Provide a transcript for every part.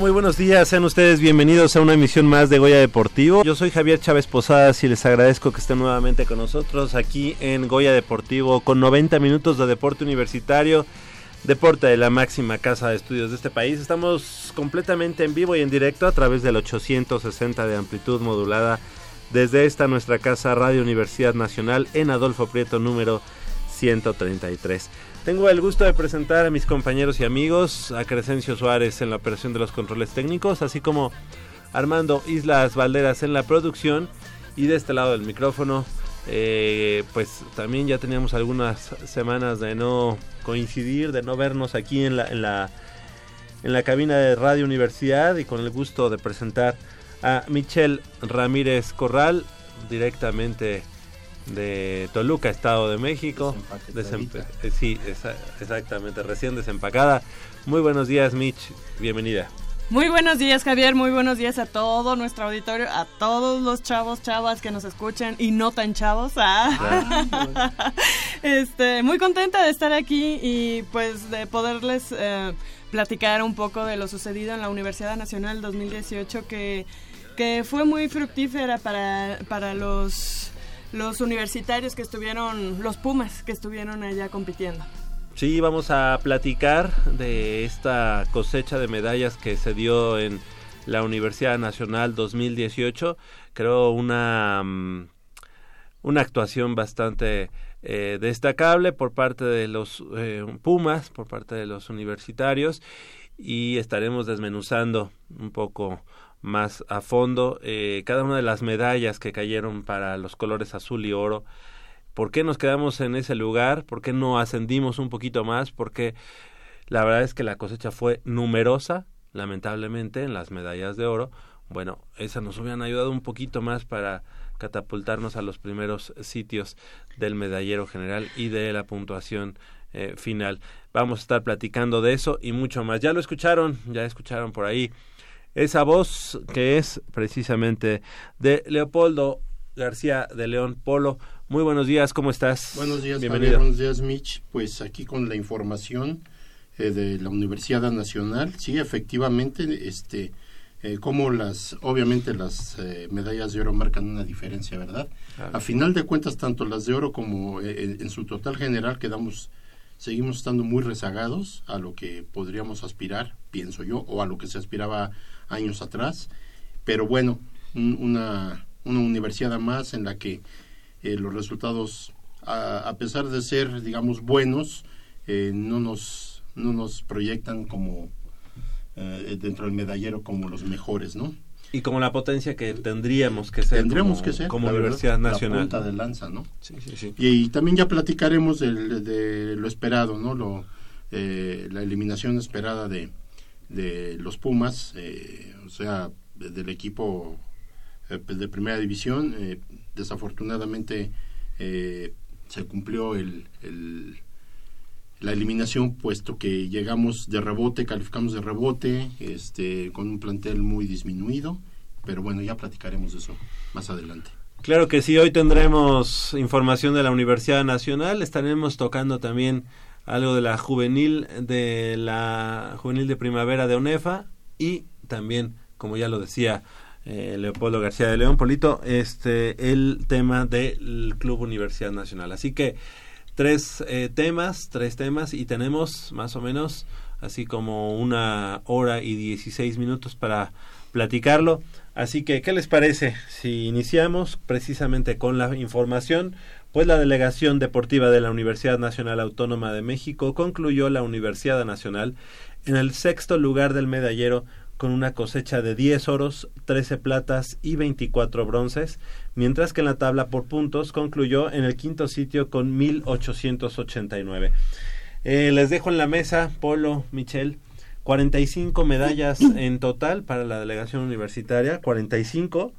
Muy buenos días. Sean ustedes bienvenidos a una emisión más de Goya Deportivo. Yo soy Javier Chávez Posadas y les agradezco que estén nuevamente con nosotros aquí en Goya Deportivo con 90 minutos de deporte universitario, deporte de la máxima casa de estudios de este país. Estamos completamente en vivo y en directo a través del 860 de amplitud modulada desde esta nuestra casa Radio Universidad Nacional en Adolfo Prieto número 133. Tengo el gusto de presentar a mis compañeros y amigos, a Crescencio Suárez en la operación de los controles técnicos, así como Armando Islas Valderas en la producción. Y de este lado del micrófono, eh, pues también ya teníamos algunas semanas de no coincidir, de no vernos aquí en la, en la, en la cabina de Radio Universidad y con el gusto de presentar a Michelle Ramírez Corral directamente de Toluca, Estado de México. Desempe- eh, sí, esa- exactamente, recién desempacada. Muy buenos días, Mitch. Bienvenida. Muy buenos días, Javier. Muy buenos días a todo nuestro auditorio, a todos los chavos, chavas que nos escuchan y no tan chavos. Ah. este, muy contenta de estar aquí y pues de poderles eh, platicar un poco de lo sucedido en la Universidad Nacional 2018 que, que fue muy fructífera para, para los, los universitarios que estuvieron, los Pumas que estuvieron allá compitiendo. Sí, vamos a platicar de esta cosecha de medallas que se dio en la Universidad Nacional 2018. Creo una, mm, una actuación bastante eh, destacable por parte de los eh, Pumas, por parte de los universitarios y estaremos desmenuzando un poco más a fondo eh, cada una de las medallas que cayeron para los colores azul y oro. ¿Por qué nos quedamos en ese lugar? ¿Por qué no ascendimos un poquito más? Porque la verdad es que la cosecha fue numerosa, lamentablemente, en las medallas de oro. Bueno, esas nos hubieran ayudado un poquito más para catapultarnos a los primeros sitios del medallero general y de la puntuación eh, final. Vamos a estar platicando de eso y mucho más. Ya lo escucharon, ya escucharon por ahí esa voz que es precisamente de Leopoldo García de León Polo. Muy buenos días, ¿cómo estás? Buenos días, Bienvenido. Javier. Buenos días, Mitch. Pues aquí con la información eh, de la Universidad Nacional, sí, efectivamente, este, eh, como las, obviamente las eh, medallas de oro marcan una diferencia, ¿verdad? A final de cuentas, tanto las de oro como eh, en su total general quedamos, seguimos estando muy rezagados a lo que podríamos aspirar, pienso yo, o a lo que se aspiraba años atrás. Pero bueno, un- una, universidad más en la que eh, los resultados, a, a pesar de ser, digamos, buenos, eh, no nos no nos proyectan como eh, dentro del medallero como los mejores, ¿no? Y como la potencia que tendríamos que ser Tendremos como, que ser como la verdad, Universidad la Nacional. punta de lanza, ¿no? Sí, sí, sí. Y, y también ya platicaremos de, lo esperado, ¿no? Lo, eh, la eliminación esperada de, de los Pumas, eh, o sea, de- del equipo eh, de primera división. Eh, desafortunadamente eh, se cumplió el, el- la eliminación, puesto que llegamos de rebote, calificamos de rebote, este, con un plantel muy disminuido. Pero bueno, ya platicaremos de eso más adelante. Claro que sí, hoy tendremos información de la Universidad Nacional, estaremos tocando también algo de la juvenil de la juvenil de primavera de ONEFA y también, como ya lo decía eh, Leopoldo García de León Polito, este el tema del Club Universidad Nacional. Así que tres eh, temas, tres temas y tenemos más o menos así como una hora y 16 minutos para platicarlo. Así que, ¿qué les parece si iniciamos precisamente con la información? Pues la Delegación Deportiva de la Universidad Nacional Autónoma de México concluyó la Universidad Nacional en el sexto lugar del medallero con una cosecha de 10 oros, 13 platas y 24 bronces, mientras que en la tabla por puntos concluyó en el quinto sitio con 1889. Eh, les dejo en la mesa, Polo, Michelle, 45 medallas en total para la delegación universitaria, 45.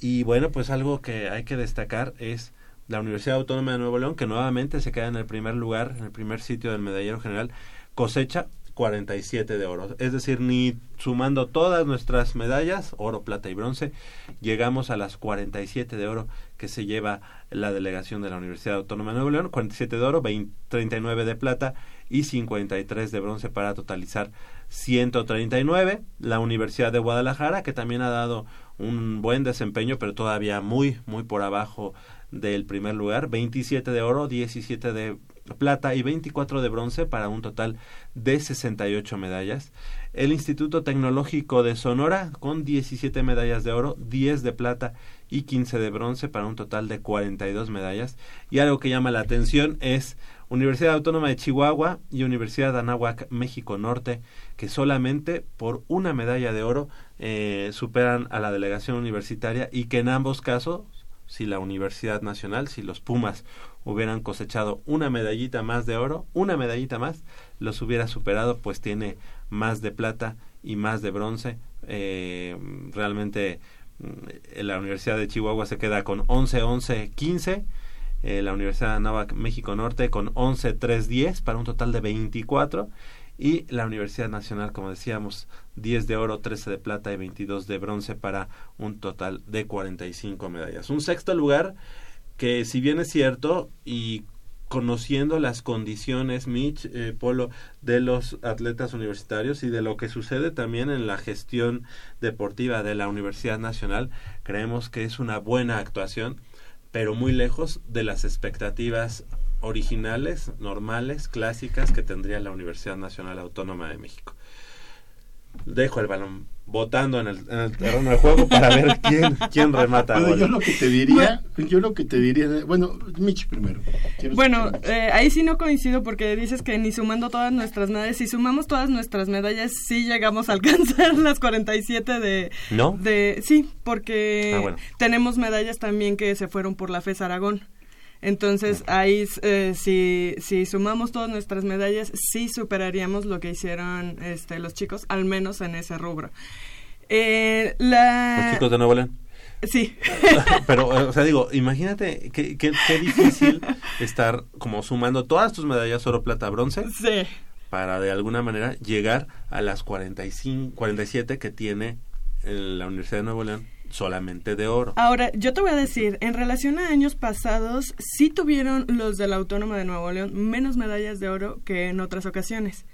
Y bueno, pues algo que hay que destacar es la Universidad Autónoma de Nuevo León, que nuevamente se queda en el primer lugar, en el primer sitio del medallero general, cosecha 47 de oro. Es decir, ni sumando todas nuestras medallas, oro, plata y bronce, llegamos a las 47 de oro que se lleva la delegación de la Universidad Autónoma de Nuevo León, 47 de oro, 20 39 de plata y 53 de bronce para totalizar 139. La Universidad de Guadalajara, que también ha dado un buen desempeño, pero todavía muy, muy por abajo del primer lugar, 27 de oro, 17 de plata y 24 de bronce para un total de 68 medallas. El Instituto Tecnológico de Sonora con 17 medallas de oro, 10 de plata y 15 de bronce para un total de 42 medallas. Y algo que llama la atención es Universidad Autónoma de Chihuahua y Universidad de Anáhuac, México Norte, que solamente por una medalla de oro eh, superan a la delegación universitaria y que en ambos casos, si la Universidad Nacional, si los Pumas hubieran cosechado una medallita más de oro, una medallita más, los hubiera superado, pues tiene más de plata y más de bronce. Eh, realmente mm, la Universidad de Chihuahua se queda con 11, 11, 15. Eh, la Universidad de Anáhuac, México Norte, con 11, 3, 10, para un total de 24. Y la Universidad Nacional, como decíamos, 10 de oro, 13 de plata y 22 de bronce para un total de 45 medallas. Un sexto lugar que si bien es cierto y conociendo las condiciones, Mitch, eh, Polo, de los atletas universitarios y de lo que sucede también en la gestión deportiva de la Universidad Nacional, creemos que es una buena actuación, pero muy lejos de las expectativas originales, normales, clásicas que tendría la Universidad Nacional Autónoma de México. Dejo el balón votando en el, en el terreno de juego para ver quién, quién remata. Bueno, yo lo que te diría, yo lo que te diría, bueno, Mitch primero. Bueno, eh, ahí sí no coincido porque dices que ni sumando todas nuestras medallas, si sumamos todas nuestras medallas, sí llegamos a alcanzar las 47 de... ¿No? de sí, porque Ah, bueno. tenemos medallas también que se fueron por la FES Aragón. Entonces, ahí, eh, si, si sumamos todas nuestras medallas, sí superaríamos lo que hicieron este, los chicos, al menos en ese rubro. Eh, la... Los chicos de Nuevo León. Sí. Pero, eh, o sea, digo, imagínate qué, qué, qué difícil estar como sumando todas tus medallas oro, plata, bronce sí. para de alguna manera llegar a las 45, 47 que tiene la Universidad de Nuevo León solamente de oro. Ahora, yo te voy a decir, en relación a años pasados, sí tuvieron los de la Autónoma de Nuevo León menos medallas de oro que en otras ocasiones.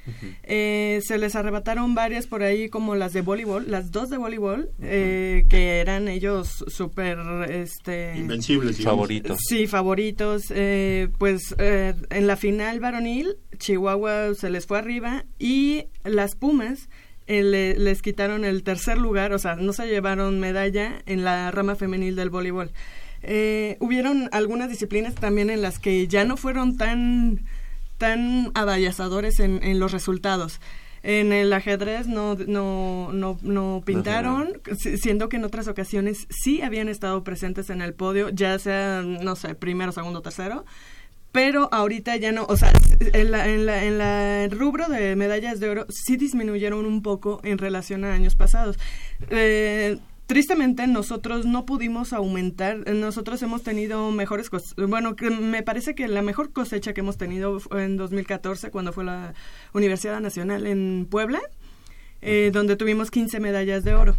Eh, se les arrebataron varias por ahí, como las de voleibol, las dos de voleibol, eh, que eran ellos súper, este... Invencibles, digamos. Favoritos. Sí, favoritos. eh, pues eh, en la final varonil, Chihuahua se les fue arriba y las Pumas eh, le- les quitaron el tercer lugar, o sea, no se llevaron medalla en la rama femenil del voleibol. Eh, hubieron algunas disciplinas también en las que ya no fueron tan, tan avallazadores en, en los resultados. En el ajedrez no, no, no, no pintaron, si- siendo que en otras ocasiones sí habían estado presentes en el podio, ya sea, no sé, primero, segundo, tercero, pero ahorita ya no, o sea, en la, en la, en la el rubro de medallas de oro sí disminuyeron un poco en relación a años pasados. Eh, tristemente nosotros no pudimos aumentar, nosotros hemos tenido mejores cos- bueno, que me parece que la mejor cosecha que hemos tenido fue en 2014 cuando fue la Universidad Nacional en Puebla, eh, donde tuvimos 15 medallas de oro.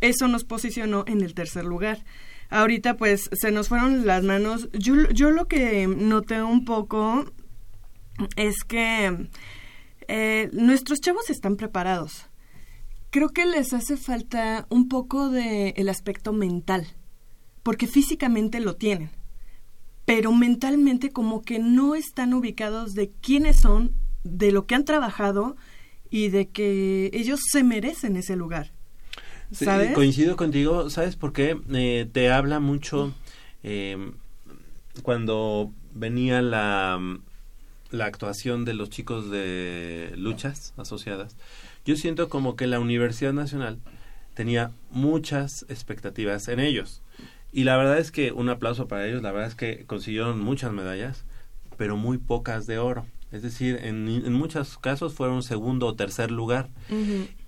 Eso nos posicionó en el tercer lugar. Ahorita pues se nos fueron las manos. Yo, yo lo que noté un poco es que eh, nuestros chavos están preparados. Creo que les hace falta un poco de el aspecto mental, porque físicamente lo tienen, pero mentalmente como que no están ubicados de quiénes son, de lo que han trabajado y de que ellos se merecen ese lugar. Sí, coincido contigo, ¿sabes por qué? Eh, te habla mucho eh, cuando venía la, la actuación de los chicos de luchas asociadas. Yo siento como que la Universidad Nacional tenía muchas expectativas en ellos. Y la verdad es que un aplauso para ellos, la verdad es que consiguieron muchas medallas, pero muy pocas de oro. Es decir, en, en muchos casos fueron segundo o tercer lugar.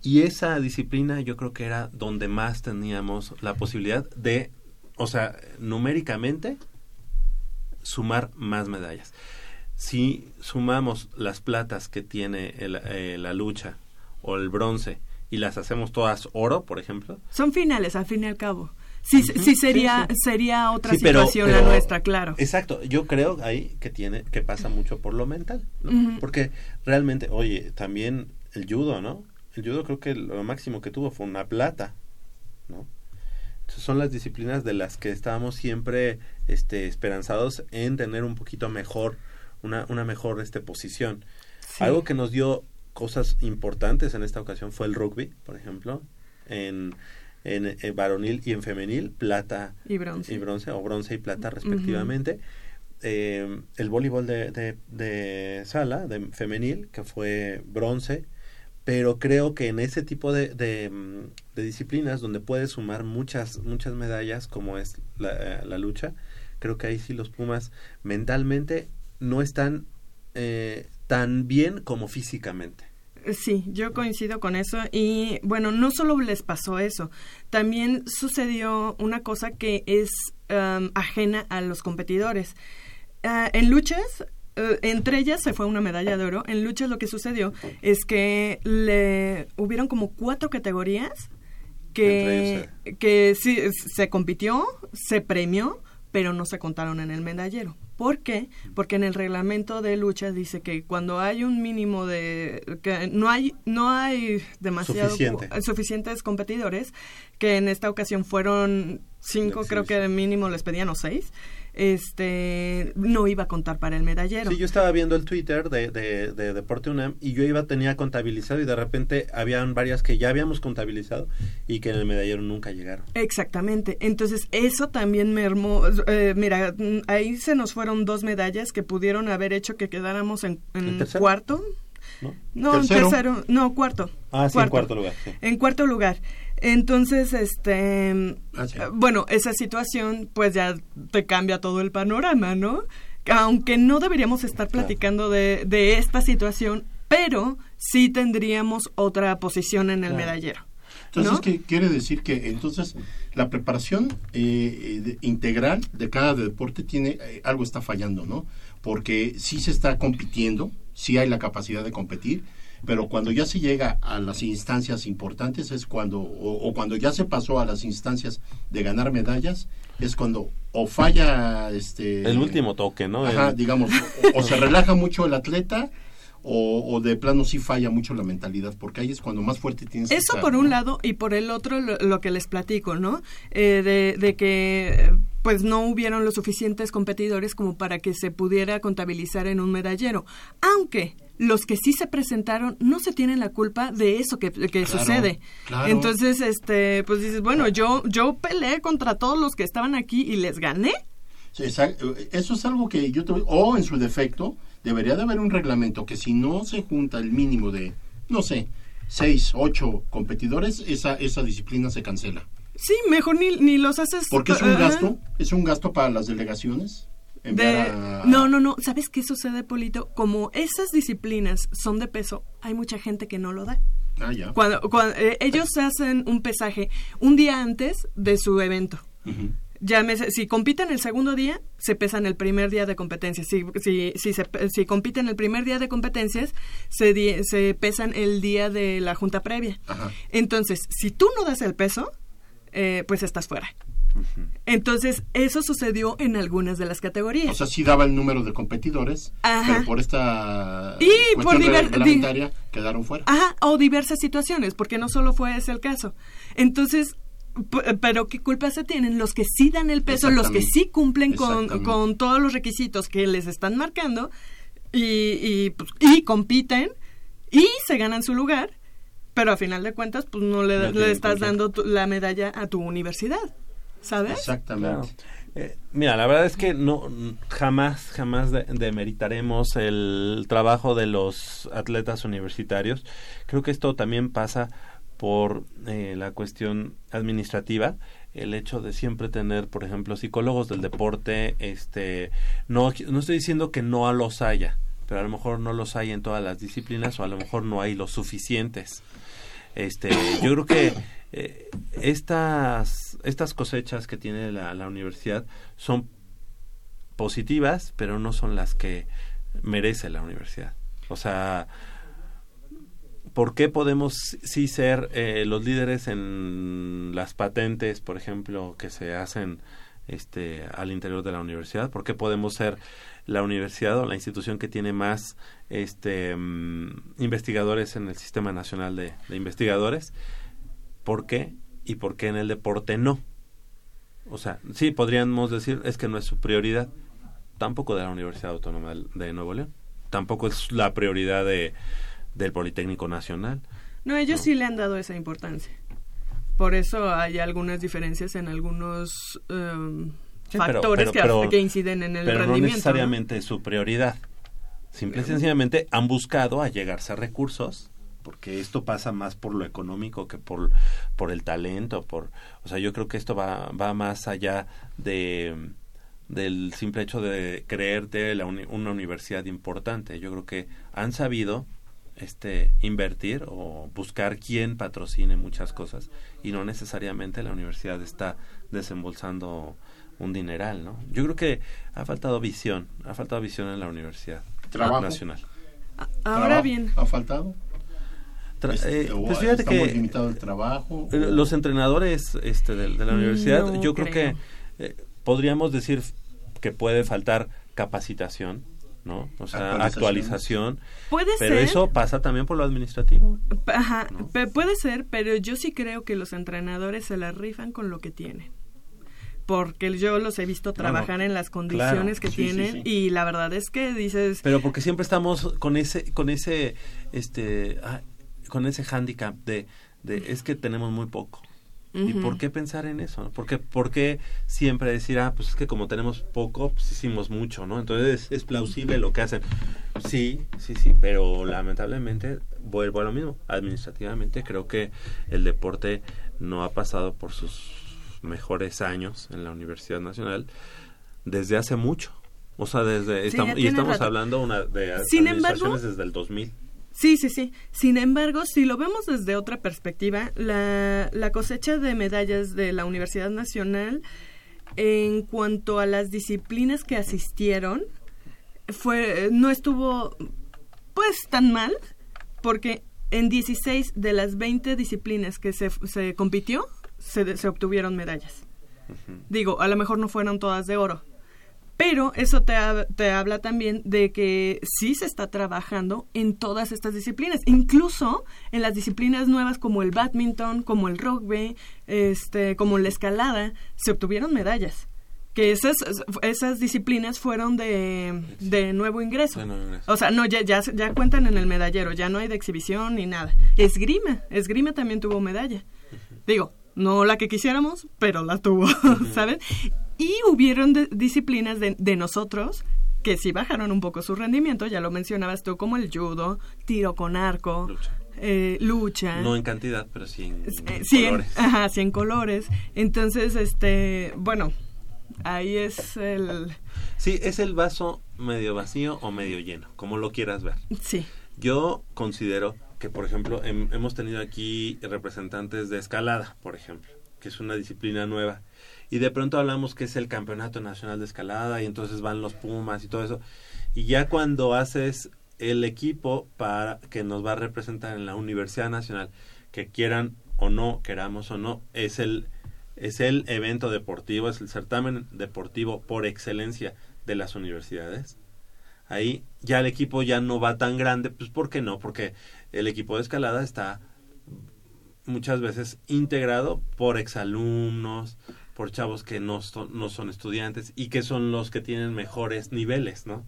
Y esa disciplina yo creo que era donde más teníamos la posibilidad de, o sea, numéricamente, sumar más medallas. Si sumamos las platas que tiene el- eh, la lucha o el bronce y las hacemos todas oro, por ejemplo, Son finales, al fin y al cabo. Sí, sí sería, sí, sería otra Sí, situación pero- la nuestra, claro. Exacto, yo creo ahí que tiene, que pasa mucho por lo mental, ¿no? Porque realmente, oye, también el judo, ¿no? El judo creo que lo máximo que tuvo fue una plata, ¿no? Entonces son las disciplinas de las que estábamos siempre este, esperanzados en tener un poquito mejor, una, una mejor este, posición. Algo que nos dio cosas importantes en esta ocasión fue el rugby, por ejemplo, en, en, en varonil y en femenil, plata Y bronce. y bronce o bronce y plata respectivamente. Eh, el voleibol de, de, de sala, de femenil, que fue bronce, pero creo que en ese tipo de, de, mm, de disciplinas donde puedes sumar muchas, muchas medallas, como es la, eh, la lucha, creo que ahí sí los Pumas mentalmente no están eh, tan bien como físicamente. Sí, yo coincido con eso y bueno, no solo les pasó eso, también sucedió una cosa que es um, ajena a los competidores. Ah, en luchas, eh, entre ellas se fue una medalla de oro, en luchas lo que sucedió es que le hubieron como cuatro categorías que, que sí, se compitió, se premió, pero no se contaron en el medallero. ¿Por qué? Porque en el reglamento de lucha dice que cuando hay un mínimo de que no hay no hay demasiado Suficiente. suficientes competidores que en esta ocasión fueron cinco, creo que de mínimo les pedían o seis. Este no iba a contar para el medallero. Sí, yo estaba viendo el Twitter de, de, de Deporte UNAM y yo iba, tenía contabilizado y de repente habían varias que ya habíamos contabilizado y que en el medallero nunca llegaron. Exactamente. Entonces, eso también me armó. eh, mira, ahí se nos fueron dos medallas que pudieron haber hecho que quedáramos en, cuarto. ¿no? No, en Tercero. No, cuarto. Ah, sí, en cuarto lugar. sí. En cuarto lugar. Entonces, este. Ah, Bueno, esa situación, pues ya te cambia todo el panorama, ¿no? Aunque no deberíamos estar platicando de, de esta situación, pero sí tendríamos otra posición en el Claro. medallero. Entonces, ¿no? ¿qué quiere decir? Que entonces la preparación eh, eh, de- integral de cada deporte tiene, eh, algo está fallando, ¿no? Porque sí se está compitiendo, sí hay la capacidad de competir, pero cuando ya se llega a las instancias importantes es cuando, o, o cuando ya se pasó a las instancias de ganar medallas, es cuando o falla este El último toque, ¿no? Ajá, El- digamos, o, o se relaja mucho el atleta o, o de plano sí falla mucho la mentalidad, porque ahí es cuando más fuerte tienes que Eso estar, por ¿no? un lado y por el otro lo, lo que les platico, ¿no? Eh, de, de que pues no hubieron los suficientes competidores como para que se pudiera contabilizar en un medallero. Aunque los que sí se presentaron no se tienen la culpa de eso que, que Claro, sucede. claro. Entonces, este, pues dices, bueno, yo, yo peleé contra todos los que estaban aquí y les gané. Sí, Eso es algo que yo te, o en su defecto debería de haber un reglamento que si no se junta el mínimo de no sé seis, ocho competidores esa esa disciplina se cancela Sí, mejor ni, ni los haces. porque es un gasto es un gasto para las delegaciones De... enviar a- No, no, no. ¿Sabes qué sucede, Polito? Como esas disciplinas son de peso, hay mucha gente que no lo da. ah ya Cuando, cuando eh, ellos hacen un pesaje un día antes de su evento. Ujú. Llámese, si compiten el segundo día, se pesan el primer día de competencias. Si, si, si, se, si compiten el primer día de competencias, se, di- se pesan el día de la junta previa. Ajá. Entonces, si tú no das el peso, eh, pues estás fuera. Entonces, eso sucedió en algunas de las categorías. o sea sí daba el número de competidores Ajá. pero por esta Y cuestión por reglamentaria quedaron fuera Ajá, o diversas situaciones, porque no solo fue ese el caso. Entonces, pero ¿qué culpa se tienen? Los que sí dan el peso, los que sí cumplen con, todos los requisitos que les están marcando y, y, pues, y compiten y se ganan su lugar, pero a final de cuentas, pues no le, No le estás dando tu- la medalla a tu universidad, ¿sabes? exactamente Claro. Eh, mira, la verdad es que no jamás, jamás de- demeritaremos el trabajo de los atletas universitarios. Creo que esto también pasa por eh, la cuestión administrativa, el hecho de siempre tener, por ejemplo, psicólogos del deporte, este, no, no estoy diciendo que no los haya, pero a lo mejor no los hay en todas las disciplinas o a lo mejor no hay los suficientes. Este, yo creo que eh, estas, estas cosechas que tiene la, universidad son positivas, pero no son las que merece la universidad. O sea, ¿por qué podemos sí ser eh, los líderes en las patentes, por ejemplo, que se hacen este, al interior de la universidad? ¿Por qué podemos ser la universidad o la institución que tiene más este, mm, investigadores en el Sistema Nacional de Investigadores? ¿Por qué? ¿Y por qué en el deporte no? O sea, sí, podríamos decir, es que no es su prioridad. Tampoco de la Universidad Autónoma de Nuevo León. Tampoco es la prioridad de, del Politécnico Nacional. No, ellos No. sí le han dado esa importancia. Por eso hay algunas diferencias en algunos em, Sí, factores pero- que, pero- que inciden en el pero no rendimiento. ¿no? necesariamente es su prioridad. Simple y sencillamente han buscado allegarse a recursos, porque esto pasa más por lo económico que por, por el talento, por, o sea, yo creo que esto va, va más allá de del simple hecho de creerte la uni- una universidad importante. Yo creo que han sabido este invertir o buscar quién patrocine muchas cosas y no necesariamente la universidad está desembolsando un dineral, ¿no? Yo creo que ha faltado visión, ha faltado visión en la universidad Trabajo. nacional. Ahora ¿Trabajo bien, ha faltado eh, o pues fíjate que limitado el trabajo eh, los entrenadores este, de, de la universidad, No yo creo, creo. que eh, podríamos decir que puede faltar capacitación, ¿no? O sea, Actualización. puede pero ser. eso pasa también por lo administrativo. Ajá, puede ser, pero yo sí creo que los entrenadores se la rifan con lo que tienen. Porque yo los he visto trabajar en las condiciones que Sí, sí, tienen sí. y la verdad es que dices, Pero porque siempre estamos con ese, con ese, este, ah, con ese hándicap de, de es que tenemos muy poco. ¿Y por qué pensar en eso? no? ¿Por qué, por qué siempre decir, ah, pues es que como tenemos poco, pues hicimos mucho, ¿no? Entonces es plausible lo que hacen. Sí, sí, sí, pero lamentablemente vuelvo a lo mismo. Administrativamente creo que el deporte no ha pasado por sus mejores años en la Universidad Nacional desde hace mucho. O sea, desde Sí, estamos, y estamos rato. hablando una de Sin administraciones embargo- desde el 2000. Sí, sí, sí. Sin embargo, si lo vemos desde otra perspectiva, la, la cosecha de medallas de la Universidad Nacional en cuanto a las disciplinas que asistieron fue no estuvo pues tan mal porque en 16 de las 20 disciplinas que se, se compitió, se, se obtuvieron medallas. Digo, a lo mejor no fueron todas de oro, pero eso te, te habla también de que sí se está trabajando en todas estas disciplinas, incluso en las disciplinas nuevas como el badminton, como el rugby, este, como la escalada, se obtuvieron medallas. Que esas, esas disciplinas fueron de, de nuevo ingreso. De nuevo ingreso. O sea, no, ya, ya, ya cuentan en el medallero, ya no hay de exhibición ni nada. Esgrima, esgrima también tuvo medalla. Digo, no la que quisiéramos, pero la tuvo, ¿saben? Y hubieron de- disciplinas de, de nosotros que sí bajaron un poco su rendimiento, ya lo mencionabas tú, como el judo, tiro con arco, Lucha. eh, lucha. No en cantidad, pero sí en, Eh, sí, en- colores. ajá, sí, en colores. Entonces, este, bueno, ahí es el... Sí, es el vaso medio vacío o medio lleno, como lo quieras ver. Sí, Yo considero que, por ejemplo, hem- hemos tenido aquí representantes de escalada, por ejemplo, que es una disciplina nueva. Y de pronto hablamos que es el Campeonato Nacional de Escalada y entonces van los Pumas y todo eso. Y ya cuando haces el equipo para que nos va a representar en la Universidad Nacional, que quieran o no, queramos o no, es el es el evento deportivo, es el certamen deportivo por excelencia de las universidades ahí ya el equipo ya no va tan grande, pues ¿por qué no? Porque el equipo de escalada está muchas veces integrado por exalumnos, por chavos que no son, no son estudiantes y que son los que tienen mejores niveles, ¿no?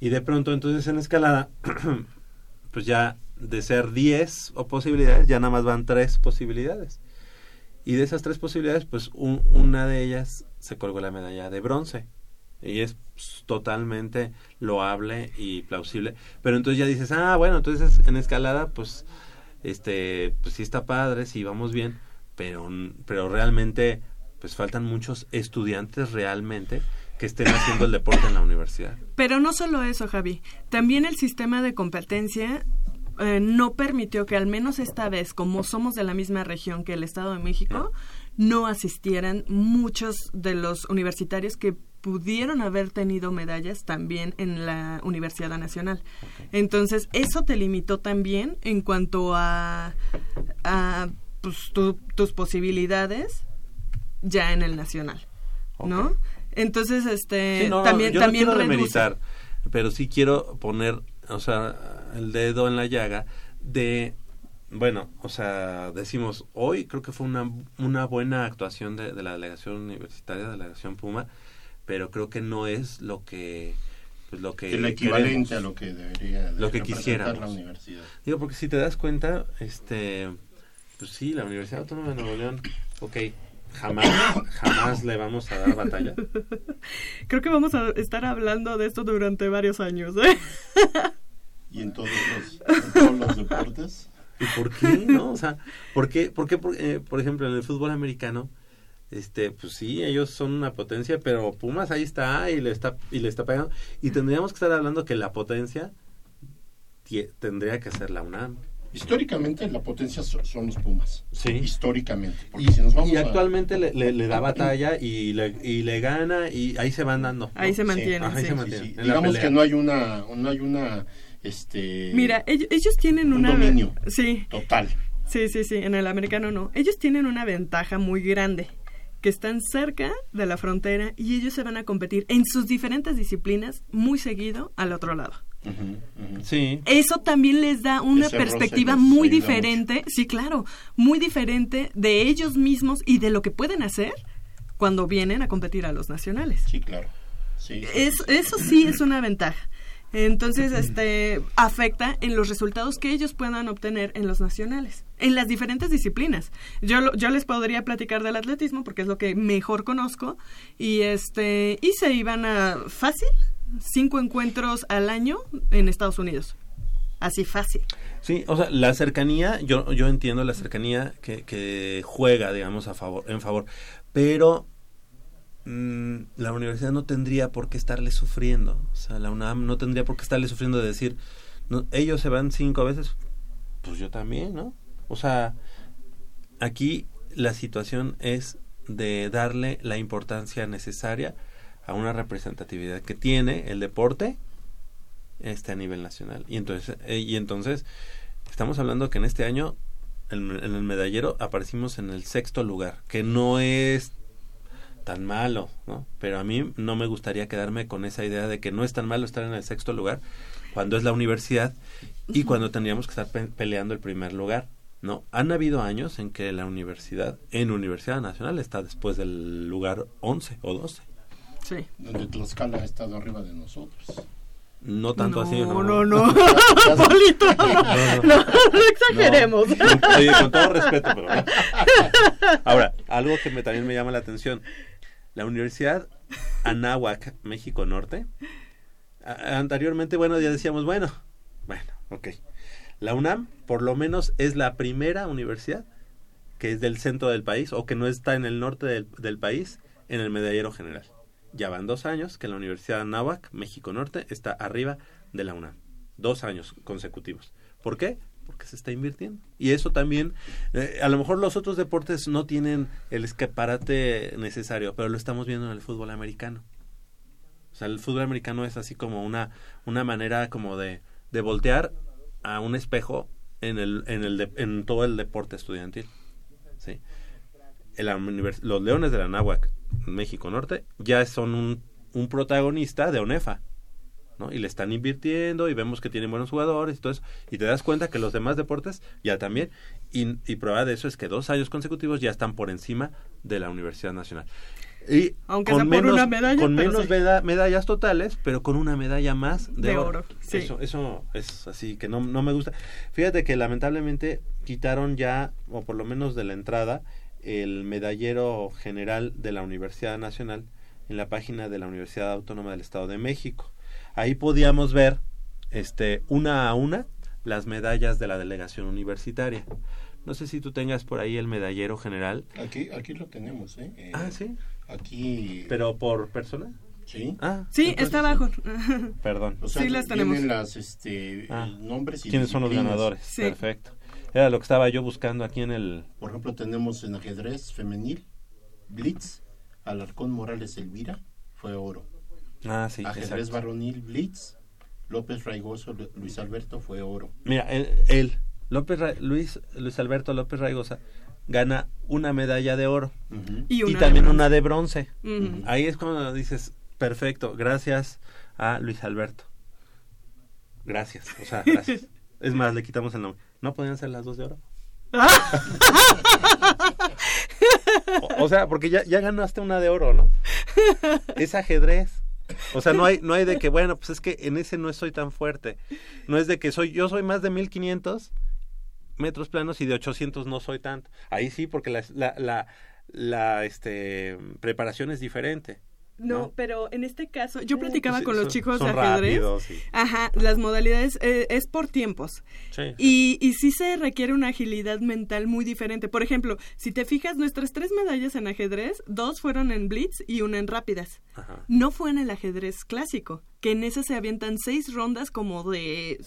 Y de pronto entonces en escalada, pues ya de ser 10 o posibilidades, ya nada más van 3 posibilidades. Y de esas tres posibilidades, pues un- una de ellas se colgó la medalla de bronce. Y es pues, totalmente loable y plausible. Pero entonces ya dices, ah, bueno, entonces en escalada, pues, este, pues sí está padre, sí vamos bien, pero, pero realmente, pues faltan muchos estudiantes realmente que estén haciendo el deporte en la universidad. Pero no solo eso, Javi. También el sistema de competencia eh, no permitió que al menos esta vez, como somos de la misma región que el Estado de México, no asistieran muchos de los universitarios que pudieron haber tenido medallas también en la Universidad Nacional. Entonces, eso te limitó también en cuanto a, a pues, tu- tus posibilidades ya en el nacional, ¿no? Entonces, este, Sí, no, también, yo también no quiero demeritar, pero sí quiero poner, o sea, el dedo en la llaga de, bueno, o sea, decimos, hoy creo que fue una, una buena actuación de, de la delegación universitaria, de la delegación Puma, pero creo que no es lo que, pues lo que el equivalente queremos. a lo que debería de Lo que quisiéramos. la universidad. Digo, porque si te das cuenta, este, pues sí, la Universidad Autónoma de Nuevo León, ok, jamás, jamás le vamos a dar batalla. Creo que vamos a estar hablando de esto durante varios años, ¿eh? Y en todos los, en todos los deportes. ¿Y por qué, no? O sea, ¿por qué, por, qué, por, eh, por ejemplo, en el fútbol americano, este, pues sí, ellos son una potencia, pero Pumas ahí está y le está, y le está pegando. Y tendríamos que estar hablando que la potencia tendría que ser la UNAM. Históricamente la potencia so- son los Pumas. Sí. Históricamente. Porque Y, si nos vamos y a- actualmente le, le- le da batalla y le, y le gana y ahí se van dando. Ahí ¿no? se mantienen, Ajá, ahí sí. se Sí, mantienen. sí. Digamos que no hay una, no hay una, este, Mira, ellos, ellos tienen Un una... dominio. Sí, total. sí, sí, sí, en el americano no. Ellos tienen una ventaja muy grande, que están cerca de la frontera y ellos se van a competir en sus diferentes disciplinas muy seguido al otro lado. Sí. Eso también les da una Ese perspectiva muy diferente, sí, claro, muy diferente de ellos mismos y de lo que pueden hacer cuando vienen a competir a los nacionales. Sí, claro. Sí, sí, Es, sí. eso sí es una ventaja. Entonces, este afecta en los resultados que ellos puedan obtener en los nacionales, en las diferentes disciplinas. Yo lo- yo les podría platicar del atletismo porque es lo que mejor conozco y este y se iban a fácil cinco encuentros al año en Estados Unidos. Así fácil. Sí, o sea, la cercanía, yo, yo entiendo la cercanía que, juega, digamos, a favor, en favor, pero mm, la universidad no tendría por qué estarle sufriendo, o sea, la UNAM no tendría por qué estarle sufriendo de decir, ellos se van cinco veces, pues yo también, ¿no? O sea, aquí la situación es de darle la importancia necesaria a una representatividad que tiene el deporte este a nivel nacional y entonces eh, y entonces Estamos hablando que en este año, en, en el medallero, aparecimos en el sexto lugar, que no es tan malo, ¿no? Pero a mí no me gustaría quedarme con esa idea de que no es tan malo estar en el sexto lugar cuando es la universidad y cuando tendríamos que estar pe- peleando el primer lugar, ¿no? Han habido años en que la universidad, en Universidad Nacional, está después del lugar 11 o 12. Sí. Donde Tlaxcala ha estado arriba de nosotros. No tanto no, así, ¿no? no, no. Polito. No, no exageremos. No. Oye, con todo respeto, pero. Ahora, algo que me, también me llama la atención. La Universidad Anáhuac, México Norte, a- anteriormente, bueno, ya decíamos, bueno, bueno, ok. La UNAM, por lo menos, es la primera universidad que es del centro del país o que no está en el norte del, del país en el medallero general. Ya van dos años que la Universidad Anáhuac, México Norte, está arriba de la UNAM. Dos años consecutivos. ¿Por qué? Porque se está invirtiendo. Y eso también, eh, a lo mejor los otros deportes no tienen el escaparate necesario, pero lo estamos viendo en el fútbol americano. O sea, el fútbol americano es así como una, una manera como de, de voltear a un espejo en, el, en, el de- en todo el deporte estudiantil. ¿sí? Los Leones de la Náhuac, México Norte, ya son un, un protagonista de ONEFA. ¿no? Y le están invirtiendo y vemos que tienen buenos jugadores y todo eso. Y te das cuenta que los demás deportes ya también. Y, y prueba de eso es que dos años consecutivos ya están por encima de la Universidad Nacional. Y Aunque sea por una medalla, con menos sí. meda- medallas totales, pero con una medalla más de, De oro. oro, sí. Eso, eso es así que no, no me gusta. Fíjate que lamentablemente quitaron ya, o por lo menos de la entrada, el medallero general de la Universidad Nacional en la página de la Universidad Autónoma del Estado de México. Ahí podíamos ver este una a una las medallas de la delegación universitaria. No sé si tú tengas por ahí el medallero general. Aquí, aquí lo tenemos, ¿eh? Eh, Ah, sí. Aquí. Pero por persona. Sí. Ah, Sí, Entonces, está abajo. perdón. O sea, Sí, las tenemos. las este, Ah. nombres y ¿Quiénes son los ganadores? Sí. Perfecto. Era lo que estaba yo buscando aquí en el... Por ejemplo, tenemos en ajedrez femenil, Blitz, Alarcón Morales Elvira, fue oro. Ah, sí, ajedrez exacto. varonil, Blitz, López Raigoso, Lu- Luis Alberto, fue oro. Mira, él, él, López Ra- Luis, Luis Alberto López Raigosa, gana una medalla de oro. Y, y, una también de una de bronce. Ahí es cuando dices, perfecto, gracias a Luis Alberto. Gracias, o sea, gracias. es más, le quitamos el nombre. ¿No podían ser las dos de oro? o, sea, porque ya, ya ganaste una de oro, ¿no? Es ajedrez. O sea, no hay, no hay de que, bueno, pues es que en ese no soy tan fuerte. No es de que soy, yo soy más de 1500 metros planos y de 800 no soy tanto. Ahí sí, porque la, la, la, la, este, preparación es diferente. No, ¿no? pero en este caso, yo platicaba Sí, con los son- chicos son de ajedrez. rápidos y- Ajá, las modalidades eh, es por tiempos. sí. Y, y sí se requiere una agilidad mental muy diferente. Por ejemplo, si te fijas, nuestras tres medallas en ajedrez, dos fueron en blitz y una en rápidas. Ajá. No fue en el ajedrez clásico, que en ese se avientan seis rondas como de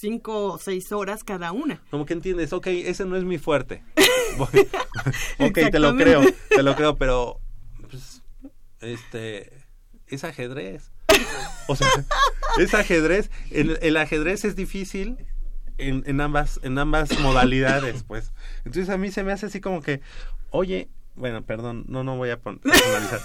cinco o seis horas cada una. Como que entiendes, ok, ese no es mi fuerte. Ok, te lo creo, te lo creo, pero este es ajedrez. O sea, es ajedrez. El, el ajedrez es difícil en, en ambas en ambas modalidades, pues. Entonces a mí se me hace así como que, oye, bueno, perdón, no no voy a personalizar.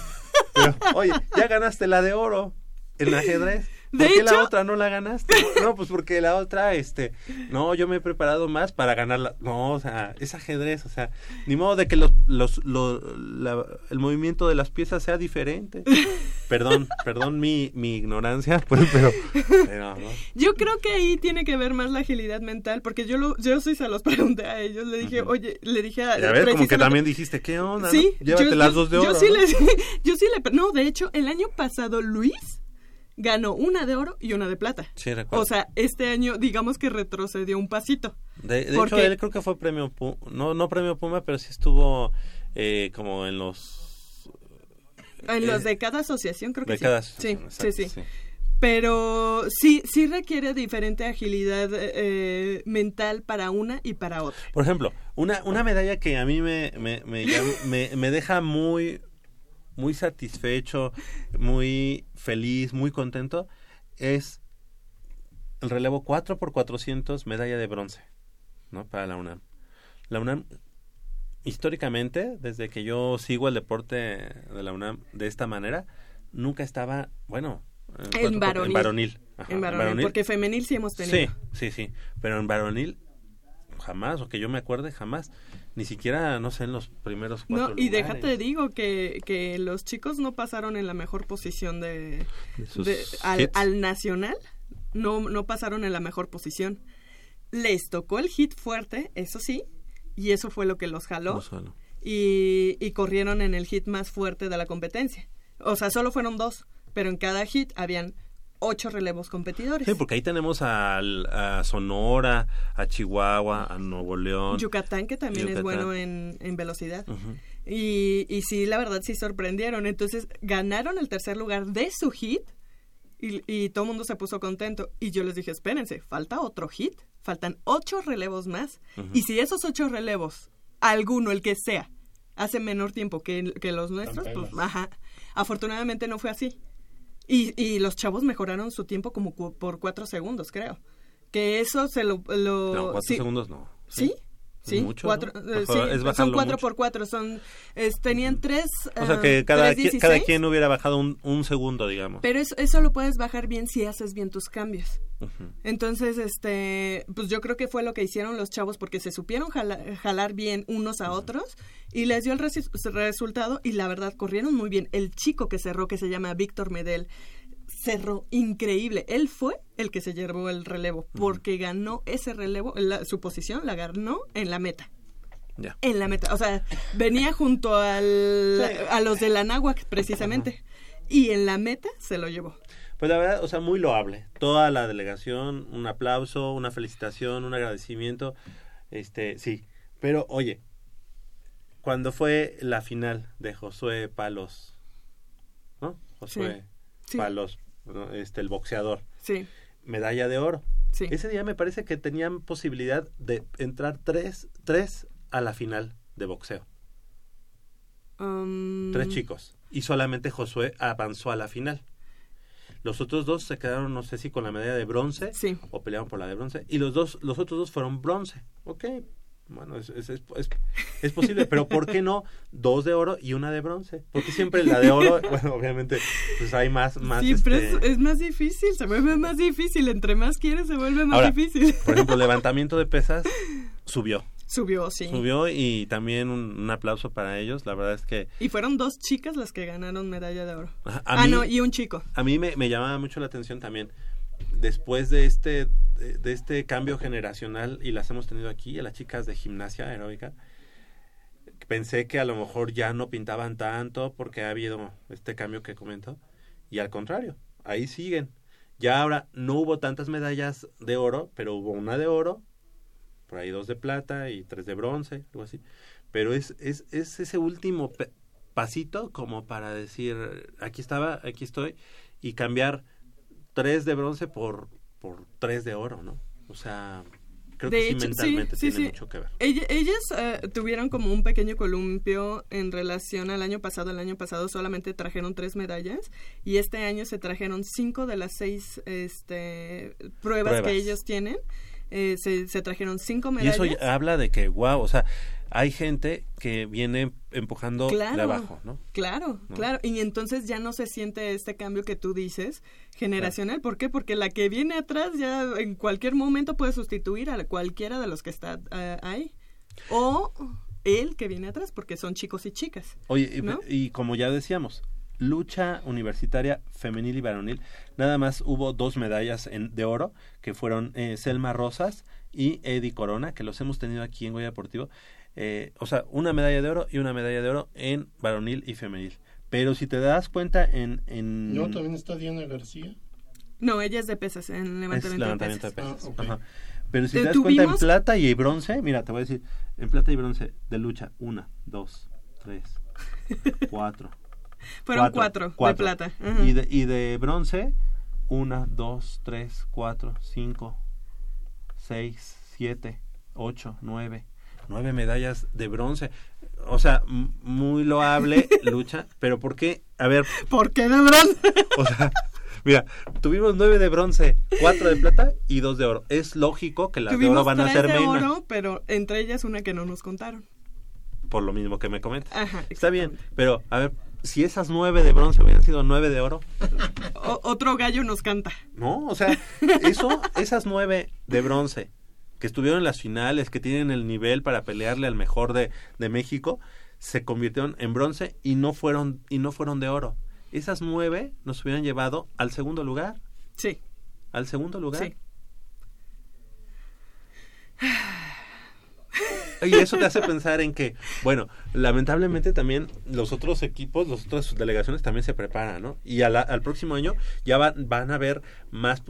Pero, oye, ya ganaste la de oro en ajedrez. ¿Por De qué la otra no la ganaste? No, pues porque la otra, este, no, yo me he preparado más para ganarla. No, o sea, es ajedrez, o sea, ni modo de que los, los, lo- la- el movimiento de las piezas sea diferente. Perdón, perdón mi, mi ignorancia, pues, pero, pero, ¿no? Yo creo que ahí tiene que ver más la agilidad mental, porque yo lo, yo sí se los pregunté a ellos, le dije, oye, le dije a... A ver, como que también dijiste, ¿qué onda? Sí, no? Llévate yo- las yo- dos de yo oro. sí ¿no? les- yo sí le... No, de hecho, el año pasado Luis ganó una de oro y una de plata. Sí, recuerdo. O sea, este año digamos que retrocedió un pasito. De, de porque- hecho, él creo que fue premio Puma, no, no premio Puma, pero sí estuvo eh, como en los... En Eh, los de cada asociación creo que de sí. cada sí, asociación, sí, exacto, sí. Pero sí, sí requiere diferente agilidad eh, mental para una y para otra. Por ejemplo, una, una medalla que a mí me, me, me- me deja muy, muy satisfecho, muy feliz, muy contento, es el relevo 4 por 400 medalla de bronce. ¿no? Para la UNAM. La UNAM, históricamente, desde que yo sigo el deporte de la UNAM de esta manera, nunca estaba, bueno, cuatro por- varonil. En varonil. Ajá, en varonil, porque femenil sí hemos tenido. Sí, sí, sí. Pero en varonil, jamás, o que yo me acuerde, jamás. Ni siquiera, no sé, en los primeros cuatro No, y lugares. déjate digo que, que los chicos no pasaron en la mejor posición de, De sus de- al, nacional, no, no pasaron en la mejor posición. Les tocó el hit fuerte, eso sí, y eso fue lo que los jaló. No solo. y, y corrieron en el hit más fuerte de la competencia. O sea, solo fueron dos, pero en cada hit habían ocho relevos competidores. Sí, porque ahí tenemos al- a, Sonora, a Chihuahua, a Nuevo León. Yucatán, que también es bueno en, en velocidad. Y, y sí, la verdad sí sorprendieron. Entonces ganaron el tercer lugar de su hit y, y todo el mundo se puso contento. Y yo les dije, espérense, falta otro hit. Faltan ocho relevos más. Y si esos ocho relevos, alguno, el que sea, hace menor tiempo que, que los nuestros, pues, ajá. Afortunadamente no fue así. Y, y los chavos mejoraron su tiempo como cu- por cuatro segundos, creo. Que eso se lo... lo No, cuatro sí. segundos no. ¿Sí? Sí, mucho, cuatro, ¿no? eh, sí, son cuatro mucho. por cuatro, son, es- tenían tres, O sea ah, que cada, tres cada 16, quien hubiera bajado un, un segundo, digamos. pero eso, eso lo puedes bajar bien si haces bien tus cambios. Entonces, este, pues yo creo que fue lo que hicieron los chavos porque se supieron jala- jalar bien unos a otros y les dio el resi- resultado y la verdad corrieron muy bien. El chico que cerró, que se llama Víctor Medel, cerró increíble. Él fue el que se llevó el relevo porque ganó ese relevo, la- su posición la ganó en la meta. Ya. En la meta, o sea, venía junto al, a los de la náhuac precisamente. Y en la meta se lo llevó. Pues la verdad, o sea, muy loable. Toda la delegación, un aplauso, una felicitación, un agradecimiento. Este, sí. Pero, oye, cuando fue la final de Josué Palos, ¿no? Josué Sí. Palos, ¿no? este, el boxeador, Sí, medalla de oro. sí. Ese día me parece que tenían posibilidad de entrar tres, tres a la final de boxeo. Um, Tres chicos. Y solamente Josué avanzó a la final. Los otros dos se quedaron, no sé si con la medalla de bronce Sí. o pelearon por la de bronce. Y los dos, los otros dos fueron bronce. Ok, bueno, es, es, es, es- posible, pero ¿por qué no dos de oro y una de bronce? Porque siempre la de oro, bueno, obviamente, pues hay más, más. Siempre este, es, es más difícil, se vuelve más difícil. Entre más quieres, se vuelve más Ahora, difícil. Por ejemplo, levantamiento de pesas subió. Subió, sí. Subió y también un, un aplauso para ellos. La verdad es que Y fueron dos chicas las que ganaron medalla de oro. A ah, mí- no, y un chico. a mí me, me llamaba mucho la atención también después de este de, de este cambio generacional y las hemos tenido aquí a las chicas de gimnasia aeróbica pensé que a lo mejor ya no pintaban tanto porque ha habido este cambio que comento y al contrario ahí siguen ya ahora no hubo tantas medallas de oro pero hubo una de oro por ahí dos de plata y tres de bronce algo así pero es es, es ese último pasito como para decir aquí estaba aquí estoy y cambiar tres de bronce por, por tres de oro, ¿no? O sea, creo De que hecho, sí, mentalmente sí, tiene sí. mucho que ver. Ella- ellas eh, tuvieron como un pequeño columpio en relación al año pasado. El año pasado solamente trajeron tres medallas y este año se trajeron cinco de las seis este, pruebas, Pruebas. que ellos tienen. Eh, se, se trajeron cinco Y medallas. eso ya habla de que, wow, o sea, hay gente que viene empujando Claro. de abajo, ¿no? Claro, ¿No? claro. Y entonces ya no se siente este cambio que tú dices generacional. ¿Por qué? Porque la que viene atrás ya en cualquier momento puede sustituir a cualquiera de los que está eh, ahí. O él que viene atrás, porque son chicos y chicas. Oye, y, y como ya decíamos, lucha universitaria femenil y varonil, nada más hubo dos medallas en, de oro, que fueron eh, Selma Rosas y Eddie Corona, que los hemos tenido aquí en Goya Deportivo. Eh, o sea, una medalla de oro y una medalla de oro en varonil y femenil. Pero si te das cuenta en... en No, también está Diana García. No, ella es de pesas, en es levantamiento, levantamiento de de pesas. pesas. Ah. Pero si Te te das cuenta en plata y bronce, mira, te voy a decir, en plata y bronce de lucha, una, dos, tres, cuatro. Fueron cuatro, de plata. Ajá. Y de, y de bronce, una, dos, tres, cuatro, cinco, seis, siete, ocho, nueve. Nueve medallas de bronce. O sea, muy loable lucha, pero ¿por qué? A ver, ¿Por qué de bronce? o sea, Mira, tuvimos nueve de bronce, cuatro de plata y dos de oro. Es lógico que las de oro van a ser de menos. oro, pero entre ellas una que no nos contaron. Por lo mismo que me comentas. Ajá, Está bien, pero a ver, si esas nueve de bronce hubieran sido nueve de oro, O- otro gallo nos canta. No, o sea, eso, esas nueve de bronce que estuvieron en las finales, que tienen el nivel para pelearle al mejor de, de México, se convirtieron en bronce y no fueron y no fueron de oro. Esas nueve nos hubieran llevado al segundo lugar, Sí, al segundo lugar. sí. Y eso te hace pensar en que, bueno, lamentablemente también los otros equipos, las otras delegaciones también se preparan, ¿no? Y la- al próximo año ya va- van a ver más,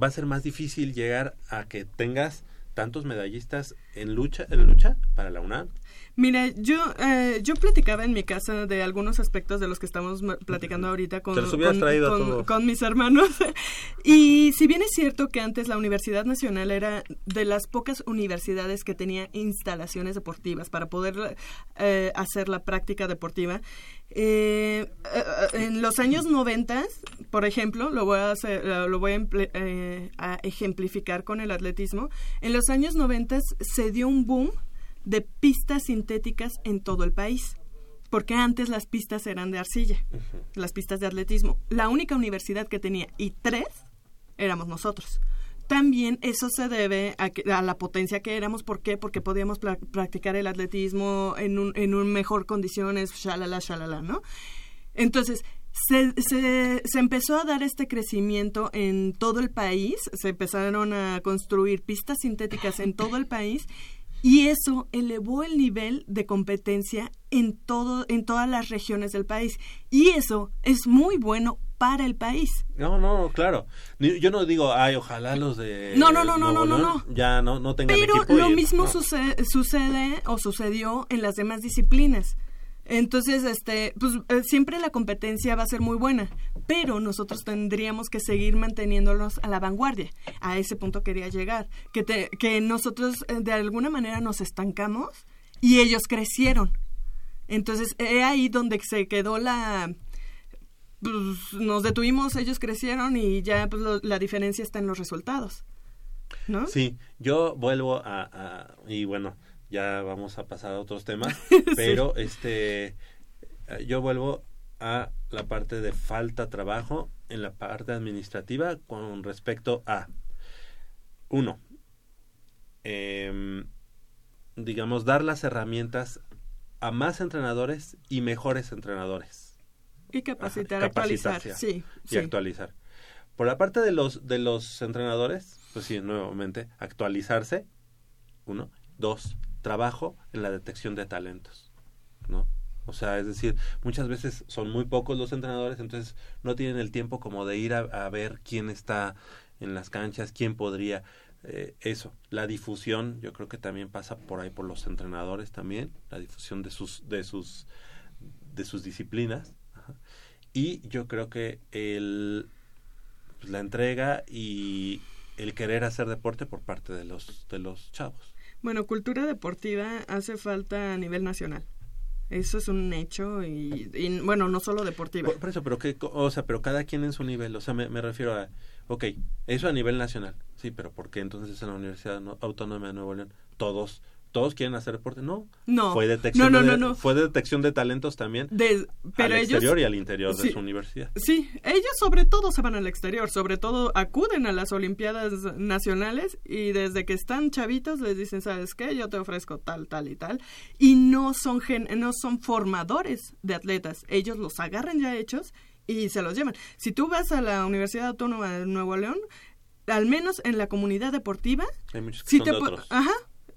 va a ser más difícil llegar a que tengas tantos medallistas en lucha, en lucha para la UNAM. Mira, yo, eh, yo platicaba en mi casa de algunos aspectos de los que estamos platicando ahorita con, con- mis hermanos. y si bien es cierto que antes la Universidad Nacional era de las pocas universidades que tenía instalaciones deportivas para poder eh, hacer la práctica deportiva, eh, eh, en los años 90, por ejemplo, lo voy a, hacer- lo voy a, eh, a ejemplificar con el atletismo, en los años 90 se dio un boom de pistas sintéticas en todo el país. Porque antes las pistas eran de arcilla, las pistas de atletismo. La única universidad que tenía, y tres, éramos nosotros. También eso se debe a, que- a la potencia que éramos. ¿Por qué? Porque podíamos practicar el atletismo en un, en un mejor condiciones, shalala, shalala, ¿no? Entonces, se, se, se empezó a dar este crecimiento en todo el país, se empezaron a construir pistas sintéticas en todo el país y eso elevó el nivel de competencia en todo en todas las regiones del país y eso es muy bueno para el país. No, no, claro. Yo no digo, ay, ojalá los de No, no, no, no, no, no, ya no, no tengan Pero equipo. lo y- mismo no. sucede, sucede o sucedió en las demás disciplinas. Entonces, este, pues eh, siempre la competencia va a ser muy buena, pero nosotros tendríamos que seguir manteniéndonos a la vanguardia. A ese punto quería llegar, que te- que nosotros eh, de alguna manera nos estancamos y ellos crecieron. Entonces, es ahí donde se quedó la pues, nos detuvimos, ellos crecieron y ya pues, lo- la diferencia está en los resultados. ¿No? Sí, yo vuelvo a, a- y bueno, ya vamos a pasar a otros temas, pero este yo vuelvo a la parte de falta trabajo en la parte administrativa con respecto a uno em, digamos dar las herramientas a más entrenadores y mejores entrenadores Y capacitar, Ajá, actualizar. Sí, y sí. actualizar. Por la parte de los de los entrenadores, pues sí, nuevamente, actualizarse, uno, dos, trabajo en la detección de talentos, ¿no? O sea, es decir, muchas veces son muy pocos los entrenadores, entonces no tienen el tiempo como de ir a, ver quién está en las canchas, quién podría eh, eso. La difusión, yo creo que también pasa por ahí por los entrenadores también, la difusión de sus de sus de sus disciplinas. Y yo creo que el pues, la entrega y el querer hacer deporte por parte de los de los chavos. Bueno, cultura deportiva hace falta a nivel nacional. Eso es un hecho y, y, bueno, no solo deportiva. Por, eso, pero que, o sea, pero cada quien en su nivel, o sea, me, me refiero a, ok, eso a nivel nacional, sí, pero ¿por qué entonces en la Universidad No- Autónoma de Nuevo León todos todos quieren hacer deporte? No, No. fue detección No, no, de, no, fue detección de talentos también De- pero al ellos exterior y al interior de su universidad. Sí, ellos sobre todo se van al exterior, sobre todo acuden a las Olimpiadas nacionales y desde que están chavitos les dicen, ¿sabes qué? Yo te ofrezco tal, tal y tal. Y no son, gen- no son formadores de atletas, ellos los agarran ya hechos y se los llevan. Si tú vas a la Universidad Autónoma de Nuevo León, al menos en la comunidad deportiva, Hay muchos que son te de otros. Ajá,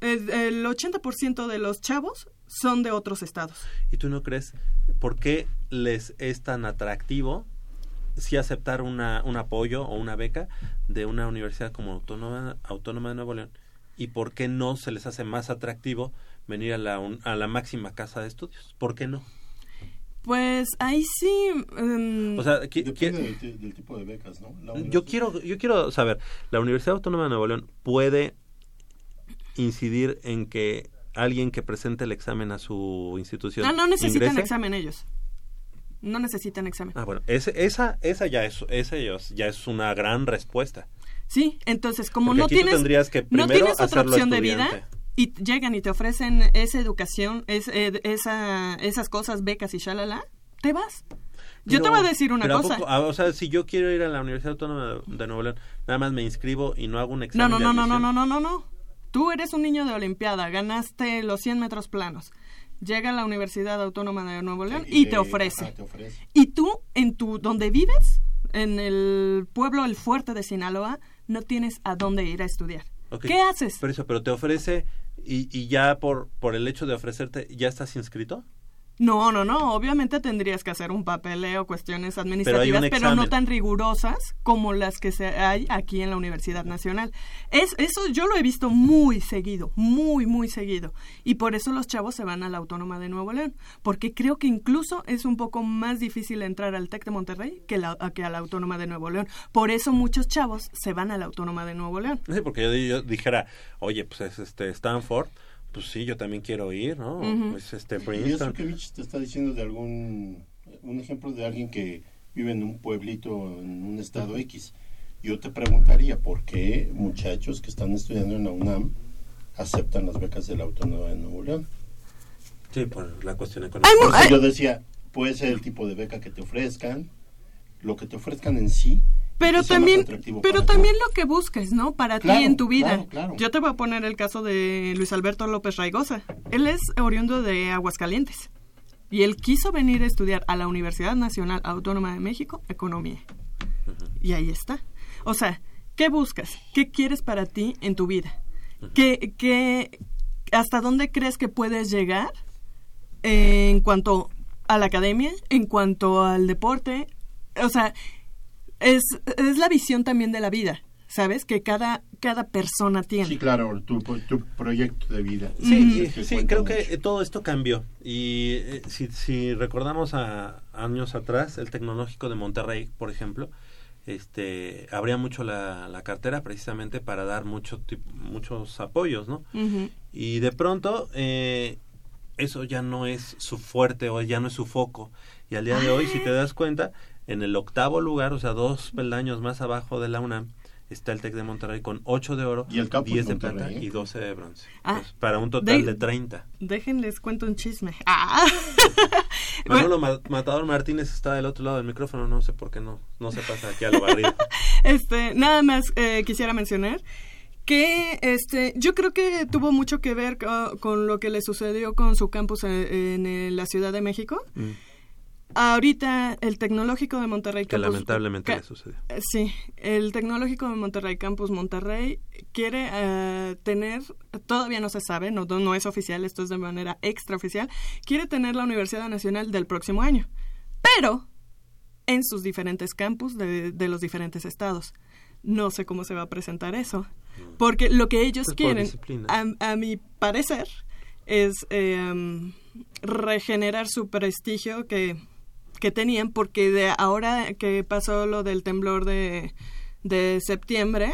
el, el 80% de los chavos son de otros estados. ¿Y tú no crees por qué les es tan atractivo si aceptar una, un apoyo o una beca de una universidad como Autónoma, Autónoma de Nuevo León? ¿Y por qué no se les hace más atractivo venir a la, un- a la máxima casa de estudios? ¿Por qué no? Pues ahí sí... mm, O sea, Depende del, ti- del tipo de becas, ¿no? Yo quiero, yo quiero saber, ¿la Universidad Autónoma de Nuevo León puede incidir en que alguien que presente el examen a su institución Ah, no necesitan ingrese? examen ellos. no necesitan examen. Ah, bueno, ese- esa, esa, ya es, esa ya es- ya es una gran respuesta. Sí, entonces como Porque no aquí tú tienes, tendrías que no tienes otra opción de vida y llegan y te ofrecen esa educación, es, eh, esa, esas cosas, becas y shalala, te vas. Yo te voy a decir una pero ¿a cosa. poco- o sea, si yo quiero ir a la Universidad Autónoma de, Nuevo León, nada más me inscribo y no hago un examen No, no, no, no, no, no, no, no, no. Tú eres un niño de Olimpiada, ganaste los 100 metros planos. Llega a la Universidad Autónoma de Nuevo León y, te ofrece. ajá, te ofrece. Y tú, en tu, donde vives, en el pueblo El Fuerte de Sinaloa, no tienes a dónde ir a estudiar. ¿Qué haces? Por eso, pero te ofrece y, y ya por, por el hecho de ofrecerte, ¿ya estás inscrito? No, no, no. Obviamente tendrías que hacer un papeleo, cuestiones administrativas, pero, no tan rigurosas como las que se hay aquí en la Universidad Nacional. Es, eso yo lo he visto muy seguido, muy, muy seguido. Y por eso los chavos se van a la Autónoma de Nuevo León. Porque creo que incluso es un poco más difícil entrar al TEC de Monterrey que, la, a- que a la Autónoma de Nuevo León. Por eso muchos chavos se van a la Autónoma de Nuevo León. Sí, porque yo, yo dijera, oye, pues es este Stanford, pues sí, yo también quiero ir, ¿no? Pues este Y eso Princeton. que Mitch te está diciendo de algún un ejemplo de alguien que vive en un pueblito en un estado X. Yo te preguntaría por qué muchachos que están estudiando en la UNAM aceptan las becas de la Autónoma de Nuevo León. Sí, por la cuestión económica. Ay. yo decía, puede ser el tipo de beca que te ofrezcan, lo que te ofrezcan en sí. Pero también, pero también lo que busques, ¿no? Para Claro, ti en tu vida. claro, claro. Yo te voy a poner el caso de Luis Alberto López Raigosa. Él es oriundo de Aguascalientes. Y él quiso venir a estudiar a la Universidad Nacional Autónoma de México Economía. Y ahí está. O sea, ¿qué buscas? ¿Qué quieres para ti en tu vida? ¿Qué, qué, ¿Hasta dónde crees que puedes llegar en cuanto a la academia, en cuanto al deporte? O sea, es, es la visión también de la vida, ¿sabes? Que cada, cada persona tiene. Sí, claro, tu, tu proyecto de vida. Sí, sí, creo mucho. que todo esto cambió. Y eh, si, si recordamos a años atrás, el tecnológico de Monterrey, por ejemplo, este abría mucho la, la cartera precisamente para dar mucho, tip- muchos apoyos, ¿no? Y de pronto eh, eso ya no es su fuerte o ya no es su foco. Y al día de hoy, si te das cuenta, en el octavo lugar, o sea, dos peldaños más abajo de la UNAM, está el TEC de Monterrey con 8 de oro, Y el Campus 10 de Monterrey, plata ¿eh? y 12 de bronce. Ah, Pues, para un total de- de 30. Déjenles cuento un chisme. Ah. Manolo Ma- Matador Martínez está del otro lado del micrófono, no sé por qué no, no se pasa aquí a lo barrido. Este, nada más eh, quisiera mencionar que este, yo creo que tuvo mucho que ver co- con lo que le sucedió con su campus eh, en, eh, la Ciudad de México. Mm, Ahorita el Tecnológico de Monterrey que Campus- lamentablemente ca- le sucedió. eh, Sí, el Tecnológico de Monterrey Campus Monterrey quiere eh, tener, todavía no se sabe, no, no es oficial, esto es de manera extraoficial, quiere tener la Universidad Nacional del próximo año, pero en sus diferentes campus de, de los diferentes estados. No sé cómo se va a presentar eso, porque lo que ellos Pues quieren, a mi parecer, es eh, regenerar su prestigio que, que tenían, porque de ahora que pasó lo del temblor de, de septiembre,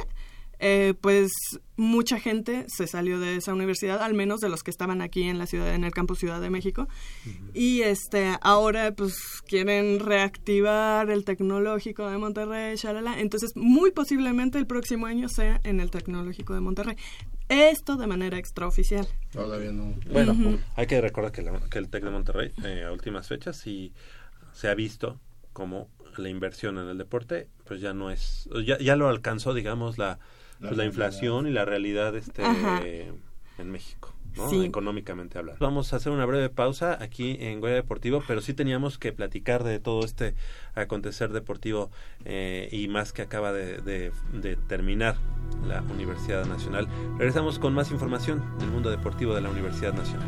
eh, pues mucha gente se salió de esa universidad, al menos de los que estaban aquí en la ciudad, en el campus Ciudad de México, y este ahora pues quieren reactivar el tecnológico de Monterrey, shalala. entonces muy posiblemente el próximo año sea en el tecnológico de Monterrey. Esto de manera extraoficial. Todavía no. Bueno, hay que recordar que, la- que el TEC de Monterrey eh, a últimas fechas sí se ha visto como la inversión en el deporte pues ya no es ya, ya lo alcanzó digamos la La pues, la inflación y la realidad este Ajá. en México ¿no? Sí. económicamente hablando vamos a hacer una breve pausa aquí en Goya Deportivo pero sí teníamos que platicar de todo este acontecer deportivo eh, y más que acaba de, de- de terminar la Universidad Nacional regresamos con más información del mundo deportivo de la Universidad Nacional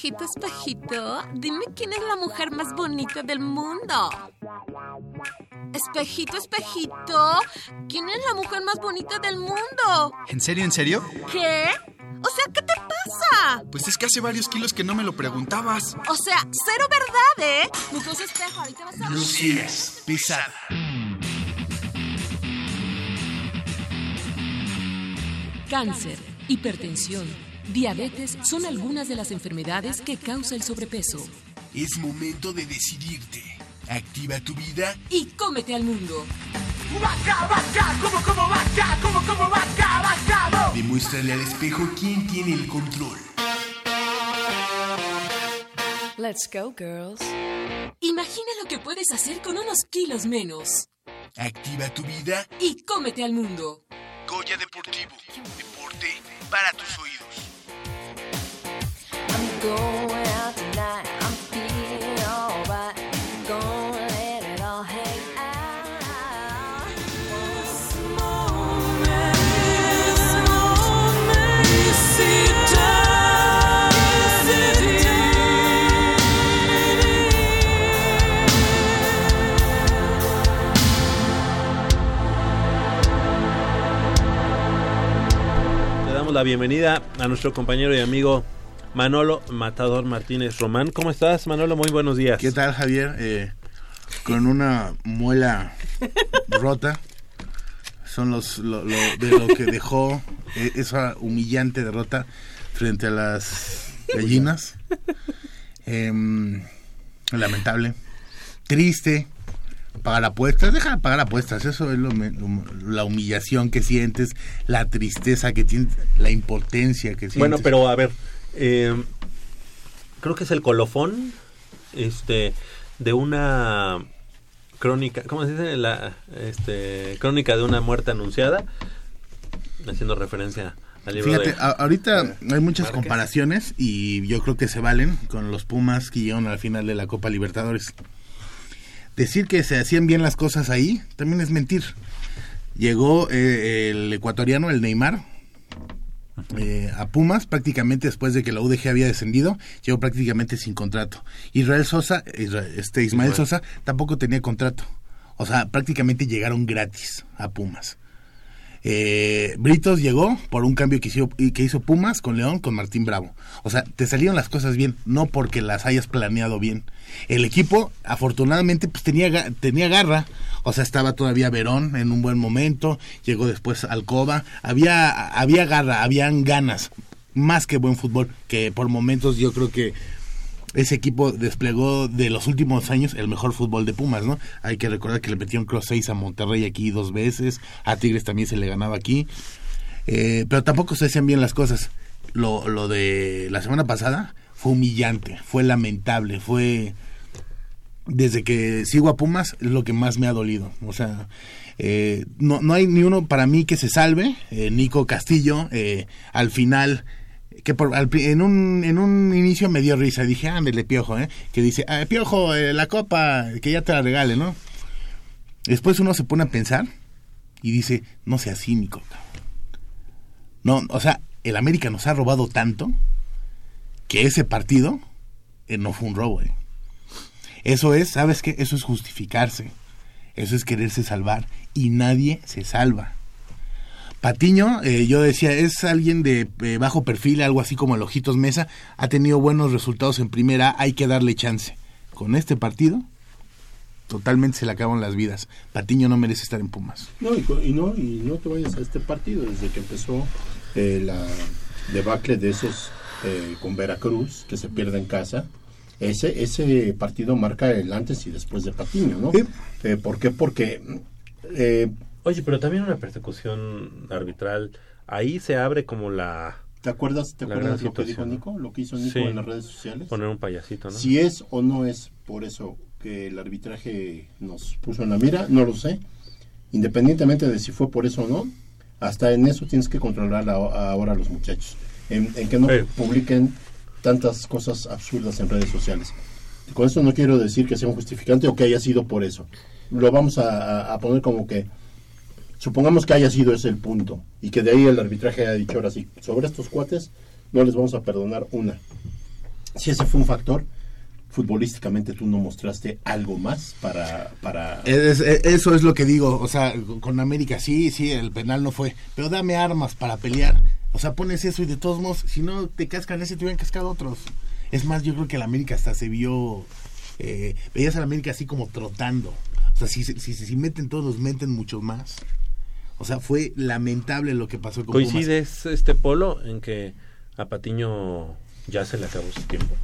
Espejito, espejito, dime quién es la mujer más bonita del mundo. Espejito, espejito, ¿quién es la mujer más bonita del mundo? ¿En serio, en serio? ¿Qué? O sea, ¿qué te pasa? Pues es que hace varios kilos que no me lo preguntabas. O sea, cero verdad, ¿eh? Entonces, espejo, ahorita vas a ver. Lucías, pesada. Cáncer, hipertensión, diabetes son algunas de las enfermedades que causa el sobrepeso. Es momento de decidirte. Activa tu vida Y cómete al mundo. Demuéstrale al espejo quién tiene el control. Let's go, girls. Imagina lo que puedes hacer con unos kilos menos. Activa tu vida. Y cómete al mundo. Goya Deportivo. Deporte para tus oídos. La bienvenida a nuestro compañero y amigo Manolo Matador Martínez Román. ¿Cómo estás, Manolo? Muy buenos días. ¿Qué tal, Javier? Eh, con una muela rota. Son los lo, lo- de lo que dejó eh, esa humillante derrota frente a las gallinas. Em, lamentable. Triste. Pagar apuestas, deja de pagar apuestas, eso es lo la humillación que sientes, la tristeza que tienes, la impotencia que sientes. Bueno, pero a ver, eh, creo que es el colofón este, de una crónica, ¿cómo se dice? La este, crónica de una muerte anunciada, haciendo referencia al libro Fíjate, de... a- ahorita hay muchas Márquez. comparaciones y yo creo que se valen con los Pumas que llegaron al final de la Copa Libertadores. Decir que se hacían bien las cosas ahí también es mentir. Llegó eh, el ecuatoriano, el Neymar, eh, a Pumas prácticamente después de que la UDG había descendido, llegó prácticamente sin contrato. Israel Sosa, este Ismael. Sosa tampoco tenía contrato. O sea, prácticamente llegaron gratis a Pumas. Eh, Britos llegó por un cambio que hizo, que hizo Pumas con León, con Martín Bravo. O sea, te salieron las cosas bien, no porque las hayas planeado bien. El equipo, afortunadamente, pues tenía, tenía garra. O sea, estaba todavía Verón en un buen momento, llegó después Alcoba. Había, había garra, habían ganas. Más que buen fútbol, que por momentos yo creo que ese equipo desplegó de los últimos años el mejor fútbol de Pumas, ¿no? Hay que recordar que le metieron cross 6 a Monterrey aquí dos veces, a Tigres también se le ganaba aquí, Eh, pero tampoco se hacían bien las cosas. Lo, de la semana pasada fue humillante, fue lamentable, fue... Desde que sigo a Pumas es lo que más me ha dolido. O sea, eh, no, no hay ni uno para mí que se salve. Eh, Nico Castillo, eh, al final que por, al en, un, en un inicio me dio risa. Dije, ándale, Piojo, ¿eh? Que dice, ah, Piojo, eh, la copa, que ya te la regale, ¿no? Después uno se pone a pensar y dice, no sea cínico. No, o sea, el América nos ha robado tanto que ese partido eh, no fue un robo, ¿eh? Eso es, ¿sabes qué? Eso es justificarse. Eso es quererse salvar. Y nadie se salva. Patiño, eh, yo decía, es alguien de eh, bajo perfil, algo así como el Ojitos Mesa, ha tenido buenos resultados en primera, hay que darle chance. Con este partido, totalmente se le acaban las vidas. Patiño no merece estar en Pumas. No, y, no, y no te vayas a este partido desde que empezó eh, la debacle de esos eh, con Veracruz, que se pierde en casa. Ese, ese partido marca el antes y después de Patiño, ¿no? Eh, ¿Por qué? Porque eh, Oye, pero también una persecución arbitral, ahí se abre como la... ¿Te acuerdas, te acuerdas lo que dijo Nico? Lo que hizo Nico Sí. en las redes sociales. Poner un payasito, ¿no? Si es o no es por eso que el arbitraje nos puso en la mira, no lo sé. Independientemente de si fue por eso o no, hasta en eso tienes que controlar a- ahora a los muchachos. En, en que no publiquen tantas cosas absurdas en redes sociales. Con esto no quiero decir que sea un justificante o que haya sido por eso. Lo vamos a, a- a poner como que, supongamos que haya sido ese el punto y que de ahí el arbitraje haya dicho ahora sí, sobre estos cuates no les vamos a perdonar una. Si ese fue un factor, futbolísticamente tú no mostraste algo más para... para Es- es- eso es lo que digo, o sea, con América sí, sí, el penal no fue, pero dame armas para pelear. O sea, pones eso y de todos modos, si no te cascan ese, te hubieran cascado otros. Es más, yo creo que el América hasta se vio, eh, veías al América así como trotando. O sea, si, si, si, si meten todos, meten mucho más. O sea, fue lamentable lo que pasó con Pumas. ¿Coincides este polo en que a Patiño ya se le acabó su tiempo?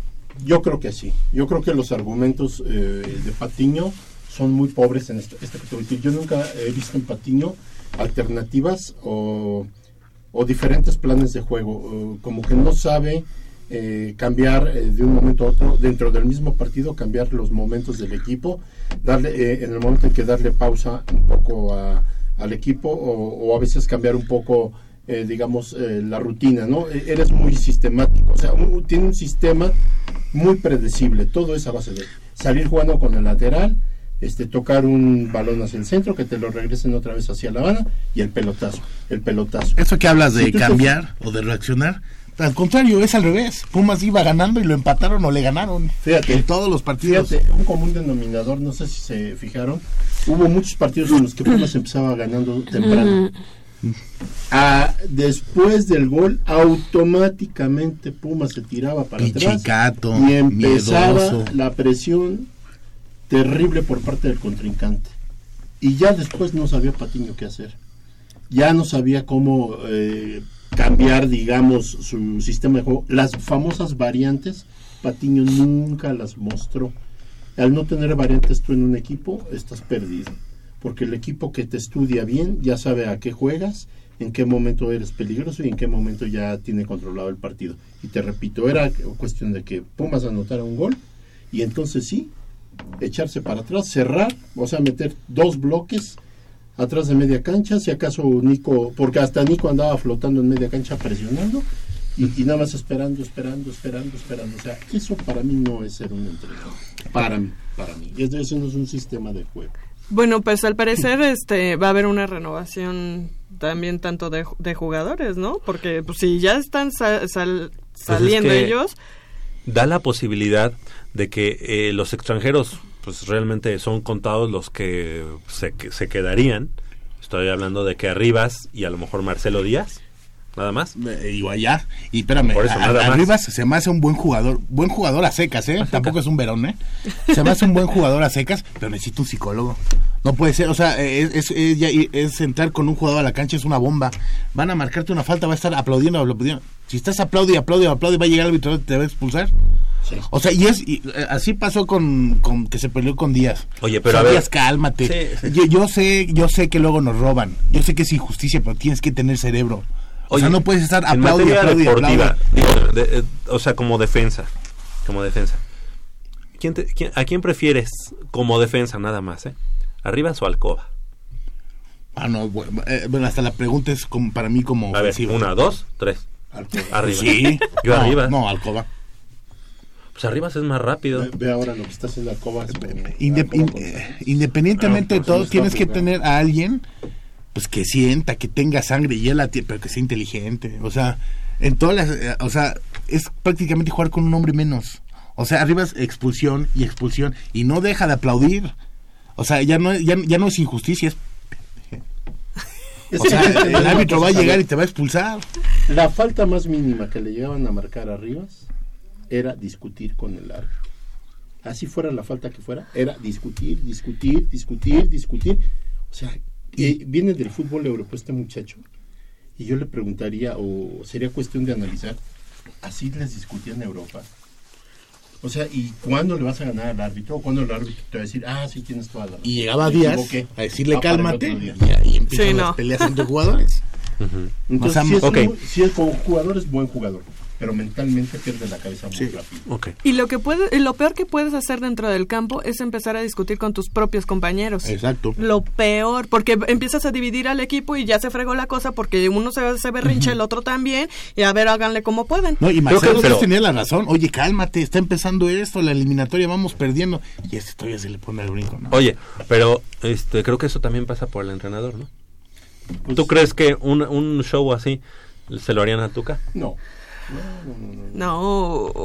Yo creo que sí. Yo creo que los argumentos eh, de Patiño son muy pobres en esto, esto que te voy a decir. Yo nunca he visto en Patiño alternativas o, o diferentes planes de juego. como que no sabe eh, cambiar eh, de un momento a otro dentro del mismo partido, cambiar los momentos del equipo, darle eh, en el momento en que darle pausa un poco a- al equipo o, o a veces cambiar un poco eh, digamos, eh, la rutina, ¿no? Eh, Eres muy sistemático, o sea, un- tiene un sistema muy predecible, todo es a base de salir jugando con el lateral, este, tocar un balón hacia el centro, que te lo regresen otra vez hacia la Habana y el pelotazo, el pelotazo. Eso que hablas de Si cambiar o de reaccionar, al contrario, es al revés. Pumas iba ganando y lo empataron o le ganaron. Fíjate. En todos los partidos. Fíjate, un común denominador, no sé si se fijaron, hubo muchos partidos en los que Pumas empezaba ganando temprano. Ah, después del gol, automáticamente Pumas se tiraba para Pichicato, atrás y empezaba miedoso. la presión terrible por parte del contrincante. Y ya después no sabía Patiño qué hacer. Ya no sabía cómo eh, cambiar, digamos, su sistema de juego. Las famosas variantes, Patiño nunca las mostró. Al no tener variantes tú en un equipo, estás perdido. Porque el equipo que te estudia bien ya sabe a qué juegas, en qué momento eres peligroso y en qué momento ya tiene controlado el partido. Y te repito, era cuestión de que Pumas anotara un gol y entonces sí, echarse para atrás, cerrar, o sea, meter dos bloques atrás de media cancha, si acaso Nico, porque hasta Nico andaba flotando en media cancha presionando y, y nada más esperando, esperando, esperando, esperando. O sea, eso para mí no es ser un entrenador. Para mí, para mí. Y eso eso no es un sistema de juego. Bueno, pues al parecer este va a haber una renovación también tanto de, de jugadores, ¿no? Porque pues, si ya están sal- saliendo que- ellos, Da la posibilidad de que eh, los extranjeros, pues realmente son contados los que se, que se quedarían. Estoy hablando de que Arribas y a lo mejor Marcelo Díaz, nada más. Eh, y allá. Y espérame, Por eso, a- nada a- más. Arribas se me hace un buen jugador. Buen jugador a secas, ¿eh? Tampoco es un verón, ¿eh? Se me hace un buen jugador a secas, pero necesita un psicólogo. No puede ser, o sea, es, es, es ya- es entrar con un jugador a la cancha, es una bomba. Van a marcarte una falta, va a estar aplaudiendo, aplaudiendo. Si estás aplaude y aplaude y aplaude, va a llegar el árbitro y te va a expulsar. O sea, y es y, eh, así pasó con, con que se peleó con Díaz. Oye, pero O sea, a ver. Díaz, cálmate. Sí, sí. Yo, yo sé, yo sé que luego nos roban. Yo sé que es injusticia, pero tienes que tener cerebro. O sea, no puedes estar digo, de- eh, o sea, como defensa, como defensa. ¿Quién te- quién- ¿A quién prefieres como defensa nada más, eh? ¿Arribas o Alcoba? Ah, no, bueno, eh, bueno, hasta la pregunta es como, para mí como A ver, una, dos, tres. Arriba. Sí. Yo No, arriba. No, Alcoba. Pues Arribas es más rápido. Ve, ve ahora lo que está haciendo Alcoba. Inde- in- eh, independientemente de todo, tienes que tener a alguien pues que sienta, que tenga sangre y él pero que sea inteligente. O sea, en todas las, eh, o sea, es prácticamente jugar con un hombre menos. O sea, arriba es expulsión y expulsión y no deja de aplaudir. O sea, ya no, ya, ya no es injusticia, Es o sea, el árbitro va a llegar y te va a expulsar. La falta más mínima que le llegaban a marcar a Rivas era discutir con el árbitro. así fuera la falta que fuera, era discutir, discutir, discutir, discutir. O sea, eh, viene del fútbol europeo este muchacho y yo le preguntaría, o sería cuestión de analizar, así les discutía en Europa. O sea, ¿y cuándo le vas a ganar al árbitro? ¿O cuándo el árbitro te va a decir, ah, sí, tienes toda la razón? Y llegaba Díaz a decirle Ah, cálmate y ahí empiezan Sí, las no. peleas entre jugadores. Entonces, si, es ok. muy- si es como jugador, es buen jugador, pero mentalmente pierde la cabeza muy rápido. Ok. Y lo que puede, y lo peor que puedes hacer dentro del campo es empezar a discutir con tus propios compañeros. Exacto. Lo peor, porque empiezas a dividir al equipo y ya se fregó la cosa porque uno se, se berrinche, el otro también, y a ver, háganle como pueden. No, y Creo Marcelo pero- tenía la razón. Oye, cálmate, está empezando esto, la eliminatoria, vamos perdiendo. Y este todavía se le pone el brinco, ¿no? Oye, pero este creo que eso también pasa por el entrenador, ¿no? Pues, ¿Tú crees que un, un show así se lo harían a Tuca? No. No. No,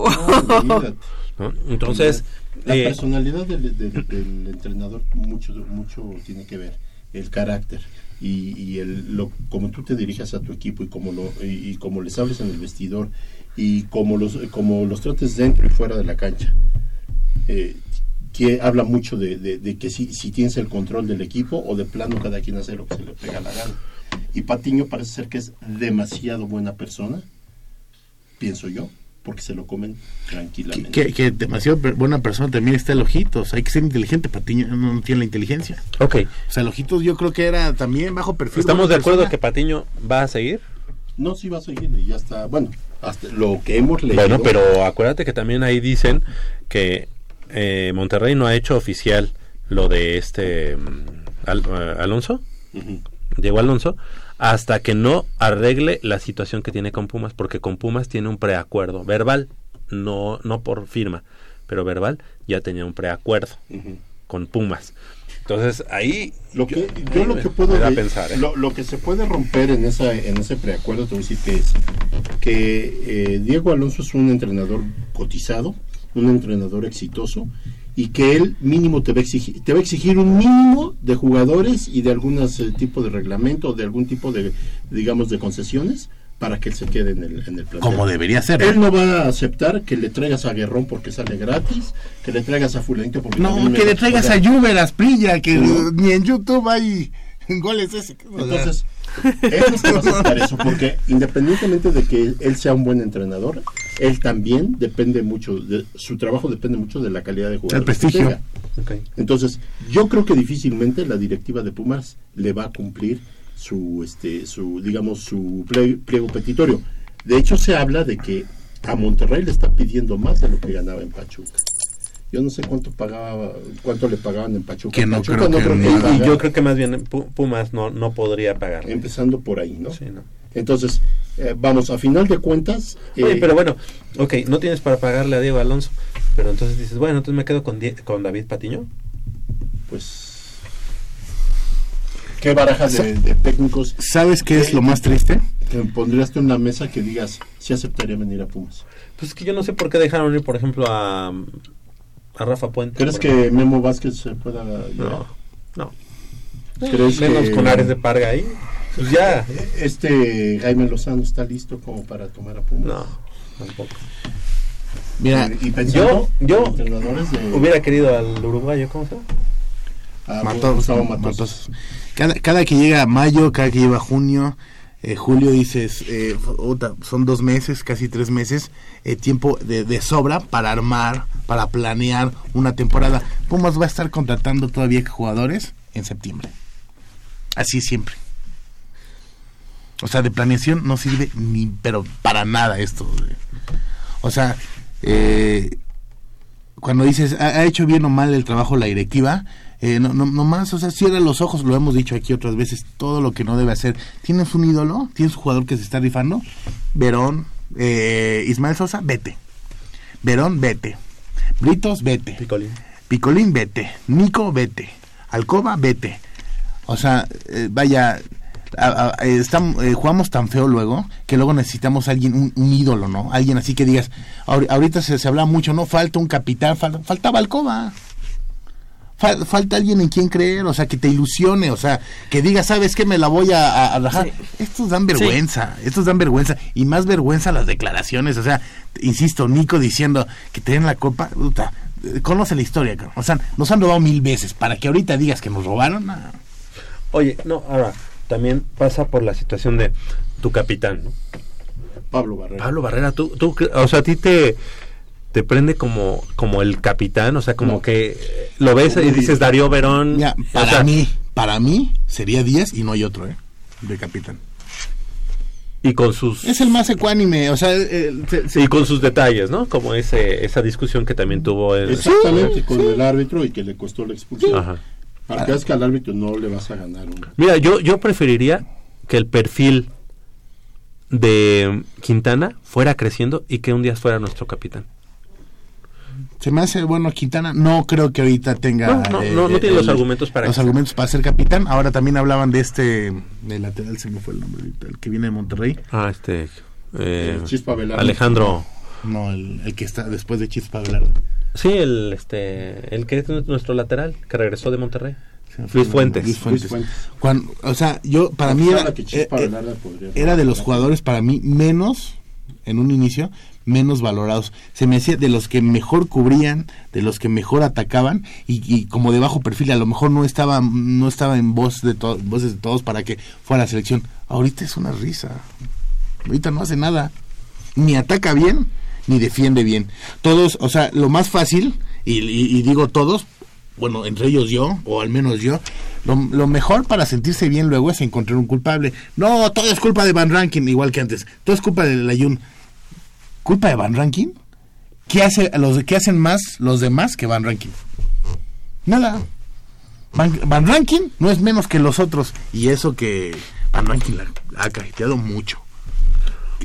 olvídate. ¿No? Entonces, la eh, personalidad del, del- del entrenador mucho mucho tiene que ver el carácter y, y el lo como tú te dirijas a tu equipo y como lo y, y como les hables en el vestidor y como los como los trates dentro y fuera de la cancha eh, que habla mucho de, de- de que si, si tienes el control del equipo o de plano cada quien hace lo que se le pega la gana y Patiño parece ser que es demasiado buena persona pienso yo porque se lo comen tranquilamente Que, que demasiado buena persona también está el Ojitos. Hay que ser inteligente, Patiño no, no tiene la inteligencia. ok. O sea, el Ojitos yo creo que era también bajo perfil. ¿Estamos de acuerdo persona. que Patiño va a seguir? No, sí va a seguir y ya está. Bueno, hasta lo que hemos leído. Bueno, pero acuérdate que también ahí dicen que eh, Monterrey no ha hecho oficial lo de este mm, Al- eh, Alonso, Ujú. Diego Alonso, hasta que no arregle la situación que tiene con Pumas, porque con Pumas tiene un preacuerdo verbal, no, no por firma, pero verbal ya tenía un preacuerdo con Pumas. Entonces ahí Lo que, yo lo me- que puedo pensar, ¿eh? lo, lo que se puede romper en esa en ese preacuerdo te voy a decir que es que eh, Diego Alonso es un entrenador cotizado, un entrenador exitoso y que él mínimo te va a exigir te va a exigir un mínimo de jugadores y de algún eh, tipo de reglamento de algún tipo de digamos de concesiones para que él se quede en el en el plantel. Como debería ser. Él no va a aceptar que le traigas a Guerrón porque sale gratis, que le traigas a Fulanito porque No, que le traigas o a Juber, a Sprilla, que No. ni en YouTube hay goles ese. O sea, Aceptar eso, porque independientemente de que él sea un buen entrenador, él también depende mucho, de, su trabajo depende mucho de la calidad de jugador. El prestigio. Entonces, yo creo que difícilmente la directiva de Pumas le va a cumplir su, este, su digamos, su pliego petitorio. De hecho, se habla de que a Monterrey le está pidiendo más de lo que ganaba en Pachuca. Yo no sé cuánto pagaba, cuánto le pagaban en Pachuca. Que no Pachuca creo que creo ni- Y, yo creo que más bien Pu- Pumas no, no podría pagar. empezando por ahí, ¿no? Sí, ¿no? Entonces, eh, vamos, a final de cuentas... Oye, eh, pero bueno, ok, no tienes para pagarle a Diego Alonso, pero entonces dices, bueno, entonces me quedo con, Die- con David Patiño. Pues... ¿Qué baraja de, de técnicos ¿Sabes qué es lo más triste? que pondrías tú en la mesa que digas si aceptaría venir a Pumas? Pues es que yo no sé por qué dejaron ir, por ejemplo, a, a Rafa Puente. ¿Crees que. Memo Vázquez se pueda? No, no. ¿Crees Menos que- con Ares de Parga ahí. Pues ya. Este Jaime Lozano está listo como para tomar a Pumas. No, tampoco. Mira, y, pensando yo- yo en entrenadores de Hubiera querido al uruguayo, ¿cómo se llama? a Matos, Gustavo Matos. Matos. Cada, cada que llega mayo, cada que llega junio, eh, julio, dices, eh, son dos meses, casi tres meses, eh, tiempo de, de sobra para armar, para planear una temporada. Pumas va a estar contratando todavía jugadores en septiembre. Así siempre. O sea, de planeación no sirve ni, pero para nada esto. O sea, eh, cuando dices, ha hecho bien o mal el trabajo la directiva, eh, no, no, no más, o sea, cierra los ojos, lo hemos dicho aquí otras veces, todo lo que no debe hacer. ¿Tienes un ídolo? ¿Tienes un jugador que se está rifando? Verón, eh, Ismael Sosa, vete. Verón, vete. Britos, vete. Picolín. Picolín, vete. Nico, vete. Alcoba, vete. O sea, eh, vaya, a- a- eh, eh, jugamos tan feo luego que luego necesitamos alguien, un, un ídolo, ¿no? Alguien así que digas, ahor- ahorita se, se habla mucho, ¿no? Falta un capitán, fal- faltaba Alcoba. Fal- falta alguien en quien creer, o sea, que te ilusione, o sea, que diga, ¿sabes qué? Me la voy a, a- a rajar. Estos dan vergüenza, estos dan vergüenza, y más vergüenza las declaraciones, o sea, insisto, Nico diciendo que te den la copa, puta, conoce la historia. O sea, nos han robado mil veces. Para que ahorita digas que nos robaron, no. Oye, no, ahora, también pasa por la situación de tu capitán, ¿no? Pablo Barrera. Pablo Barrera, tú, tú, o sea, a ti te, te prende como, como el capitán, o sea, como No. que lo ves y dices Darío Verón. Mira, o para sea, mí, para mí sería 10 y no hay otro, ¿eh? De capitán. Y con sus... Es el más ecuánime, o sea, se- se- Y con sus detalles, ¿no? Como ese, esa discusión que también tuvo el... Exactamente, con el árbitro y que le costó la expulsión. Ajá. Para que veas que al árbitro no le vas a ganar. Mira, yo, yo preferiría que el perfil de Quintana fuera creciendo y que un día fuera nuestro capitán. Se me hace bueno Quintana. No creo que ahorita tenga. No, no, no, no tiene los argumentos para los que- argumentos para ser capitán. Ahora también hablaban de este de lateral, se me fue el nombre ahorita, el que viene de Monterrey. Ah, este... eh, Chispa Velarde. Alejandro... No, el, el que está después de Chispa Velarde. Sí, el, este, el que es nuestro lateral, que regresó de Monterrey. Luis Fuentes. Luis Fuentes. Luis Fuentes. Cuando- o sea, yo para mí era, eh, eh, era de los jugadores para mí menos en un inicio menos valorados. Se me hacía de los que mejor cubrían, de los que mejor atacaban y, como de bajo perfil, a lo mejor no estaba no estaba en voz de to- voces de todos para que fuera la selección. Ahorita es una risa. Ahorita no hace nada. Ni ataca bien, ni defiende bien. Todos, o sea, lo más fácil, y digo todos, bueno, entre ellos yo, o al menos yo, lo, lo mejor para sentirse bien luego es encontrar un culpable. No, todo es culpa de Van Rankin, igual que antes. Todo es culpa del Ayun. ¿Culpa de Van Rankin? ¿Qué, hace, los, ¿Qué hacen más los demás que Van Rankin? Nada. Van, Van Rankin no es menos que los otros. Y eso que Van Rankin la ha cajeteado mucho.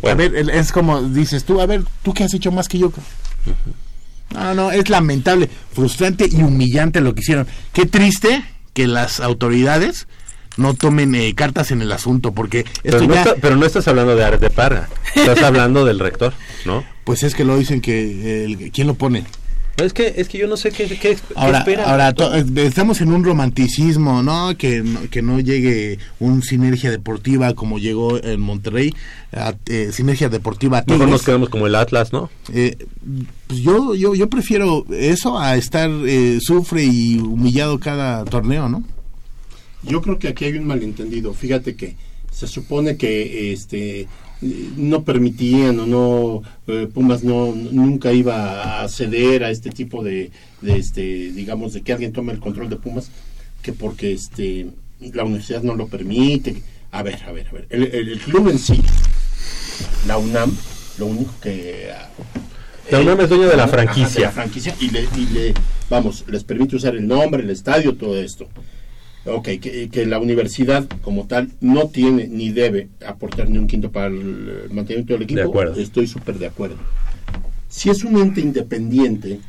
A ver, es como dices tú, a ver, ¿tú qué has hecho más que yo? No, no, es lamentable, frustrante y humillante lo que hicieron. Qué triste que las autoridades no tomen eh, cartas en el asunto, porque esto Pero no, ya, está- pero no estás hablando de Ares de Parga, estás hablando del rector, ¿no? pues es que lo dicen que, eh, el- ¿quién lo pone? Es que, es que yo no sé qué, qué, qué Ahora, espera. ahora to- eh, estamos en un romanticismo, ¿no? Que, no? que no llegue un sinergia deportiva como llegó en Monterrey, a- eh, sinergia deportiva Mejor Tigres. nos quedamos como el Atlas, ¿no? Eh, pues yo, yo, yo prefiero eso a estar eh, sufre y humillado cada torneo, ¿no? Yo creo que aquí hay un malentendido. Fíjate que se supone que este no permitían o no eh, Pumas no nunca iba a ceder a este tipo de, de, este digamos de que alguien tome el control de Pumas que porque este la universidad no lo permite. A ver, a ver, a ver. El, el- el club en sí, la UNAM, lo único que ah, La UNAM es dueño de la Ajá, franquicia. de la franquicia y le, y le, vamos, les permite usar el nombre, el estadio, todo esto. Ok, que, que la universidad como tal no tiene ni debe aportar ni un quinto para el mantenimiento del equipo. De acuerdo. Estoy súper de acuerdo. Si es un ente independiente,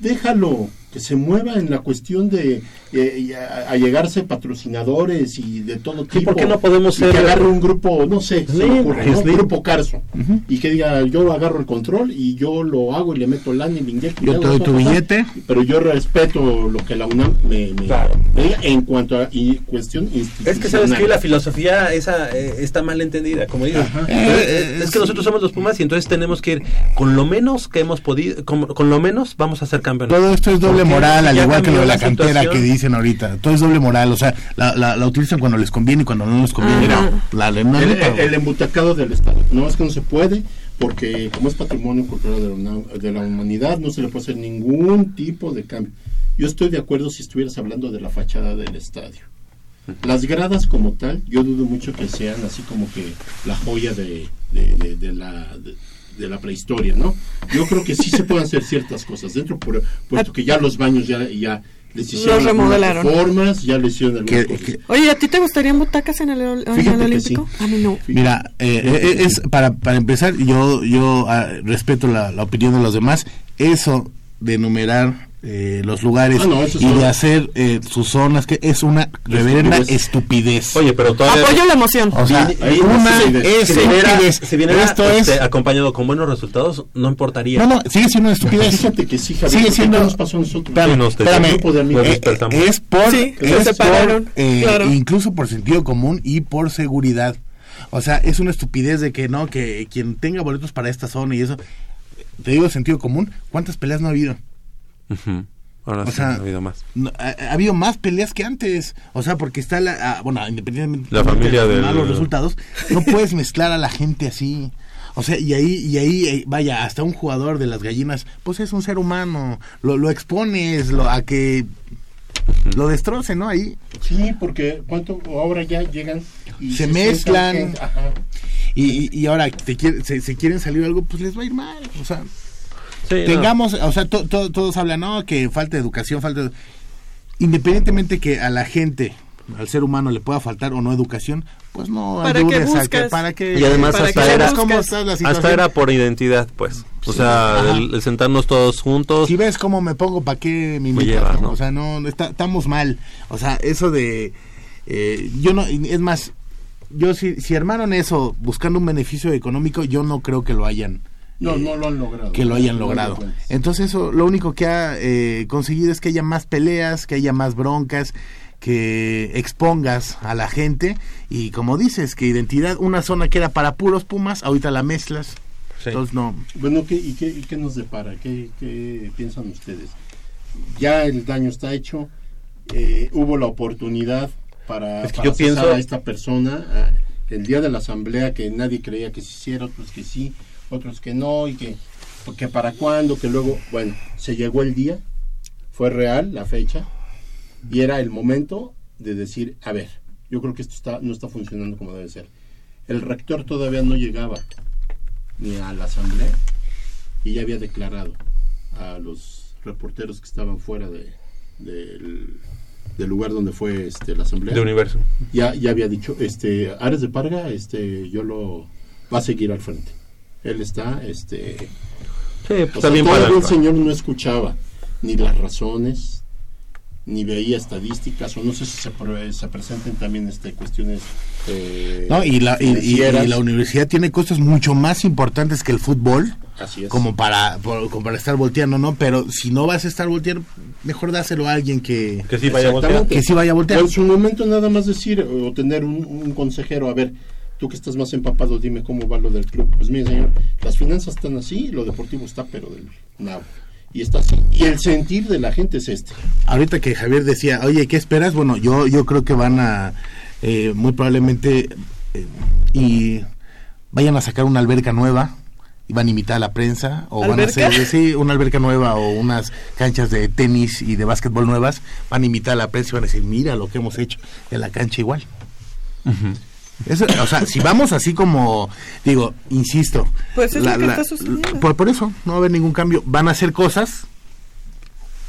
déjalo que se mueva en la cuestión de eh, y a, a llegarse patrocinadores y de todo Sí, tipo. ¿por qué no podemos Y ser- que agarre un grupo, no sé, ocurre, ¿no? Grupo Carso y que diga yo agarro el control y yo lo hago y le meto lana y le inyecto Yo te doy tu billete. pero yo respeto lo que la UNAM me, me- me diga en cuanto a y cuestión institucional Es que sabes que la filosofía esa eh, está mal entendida, como dices. Ajá. Pero es, es que nosotros somos los Pumas y entonces tenemos que ir con lo menos que hemos podido, con, con lo menos vamos a ser campeones. Todo esto es doble moral, al igual que lo de la cantera situación. que dicen ahorita. Todo es doble moral, o sea, la, la, la utilizan cuando les conviene y cuando no les conviene. Ajá. La, la- no, el, neta, el- el embutacado del Estado. No es que no se puede, porque como es patrimonio cultural de la, UNAM- de la humanidad, no se le puede hacer ningún tipo de cambio. Yo estoy de acuerdo si estuvieras hablando de la fachada del estadio. Las gradas como tal, yo dudo mucho que sean así como que la joya de, de- de- de la... de- la prehistoria, ¿no? Yo creo que sí se pueden hacer ciertas cosas dentro, por- puesto que ya los baños ya, ya les hicieron Los remodelaron. reformas, ya les hicieron algunas Que- cosas. Oye, ¿a ti te gustarían butacas en el, en el Olímpico? A mí no. Mira, eh, eh, es para, para empezar, yo yo ah, respeto la, la opinión de los demás. Eso de enumerar eh, los lugares Ah, no, es y de hacer eh, sus zonas, que es una reverenda Estupidez. estupidez. Oye, pero todavía... Apoyo la emoción. O sea, Vi- vi- una es si estupidez. si viniera, Esto es... este, acompañado con buenos resultados, no importaría. No, no, sigue siendo una estupidez. Fíjate que sí, Javier, Sigue siendo... ¿qué nos pasó a nosotros? Espérame, Sí, nos- espérame. grupo de amigos. Eh, es por, Sí, se es por, separaron, eh, claro. incluso por sentido común y por seguridad. O sea, es una estupidez de que no, que quien tenga boletos para esta zona y eso, te digo sentido común, ¿cuántas peleas no ha habido? Ahora O sí, sea, ha habido más. No, ha, ha habido más peleas que antes. O sea, porque está la. ah, bueno, independientemente La familia de del- los malos resultados, no puedes mezclar a la gente así. O sea, y ahí, y ahí, eh, vaya, hasta un jugador de las gallinas, pues es un ser humano. Lo, lo expones lo, a que lo destroce, ¿no? Ahí Sí, porque cuánto ahora ya llegan y se mezclan. ajá. Y, y ahora te quiere- se, se quieren salir algo, pues les va a ir mal. O sea, Sí, no. tengamos, o sea, to- to- todos hablan, no, que falta educación, falta. edu-". Independientemente que a la gente, al ser humano le pueda faltar o no educación, pues no ¿Para ayudes qué a que para que Y además para hasta que era- cómo está la Hasta era por identidad, pues. O Sí. sea, el, el sentarnos todos juntos. Si ves cómo me pongo, ¿para qué me Me invitas, lleva, no? ¿no? O sea, no, no está- estamos mal. O sea, eso de... eh, yo no, es más, yo si, si armaron eso buscando un beneficio económico, yo no creo que lo hayan... No, eh, no lo han logrado. que lo hayan logrado. Entonces eso, lo único que ha eh, conseguido es que haya más peleas, que haya más broncas, que expongas a la gente y como dices, que identidad, una zona que era para puros pumas, ahorita la mezclas. Entonces no. Bueno, ¿qué, y, qué, y qué nos depara? ¿Qué, qué piensan ustedes? Ya el daño está hecho, eh, hubo la oportunidad para, Es que para yo pienso- a esta persona el día de la asamblea que nadie creía que se hiciera, otros que sí, otros que no, y que, que para cuándo, que luego, bueno, se llegó el día, fue real la fecha, y era el momento de decir, a ver, yo creo que esto está, no está funcionando como debe ser. El rector todavía no llegaba ni a la asamblea y ya había declarado a los reporteros que estaban fuera de, del, del lugar donde fue este, la asamblea. De Universo. Ya, ya había dicho, este, Ares de Parga, este, yo lo va a seguir al frente. Él está, este, Sí, o pues sea, también todavía para el señor no escuchaba ni las razones, ni veía estadísticas, o no sé si se, pre- se presenten también este, cuestiones. eh, No, y la, y- y- y la universidad tiene cosas mucho más importantes que el fútbol. Así es. Como para, por- como para estar volteando, ¿no? Pero si no vas a estar volteando, mejor dáselo a alguien que, Que sí vaya a voltear. Exactamente. que sí vaya a voltear. O en su momento nada más decir o tener un, un consejero, a ver, tú que estás más empapado, dime cómo va lo del club. Pues mire, señor, las finanzas están así, lo deportivo está, pero del nabo. Y está así. Y el sentir de la gente es este. Ahorita que Javier decía, oye, ¿qué esperas? Bueno, yo, yo creo que van a, eh, muy probablemente, eh, y vayan a sacar una alberca nueva y van a invitar a la prensa o van a hacer, sí, una alberca nueva o unas canchas de tenis y de básquetbol nuevas, van a invitar a la prensa y van a decir, mira lo que hemos hecho en la cancha igual. Eso, o sea, si vamos así como, digo, insisto. Pues es lo que está sucediendo. Por, por eso, no va a haber ningún cambio. Van a hacer cosas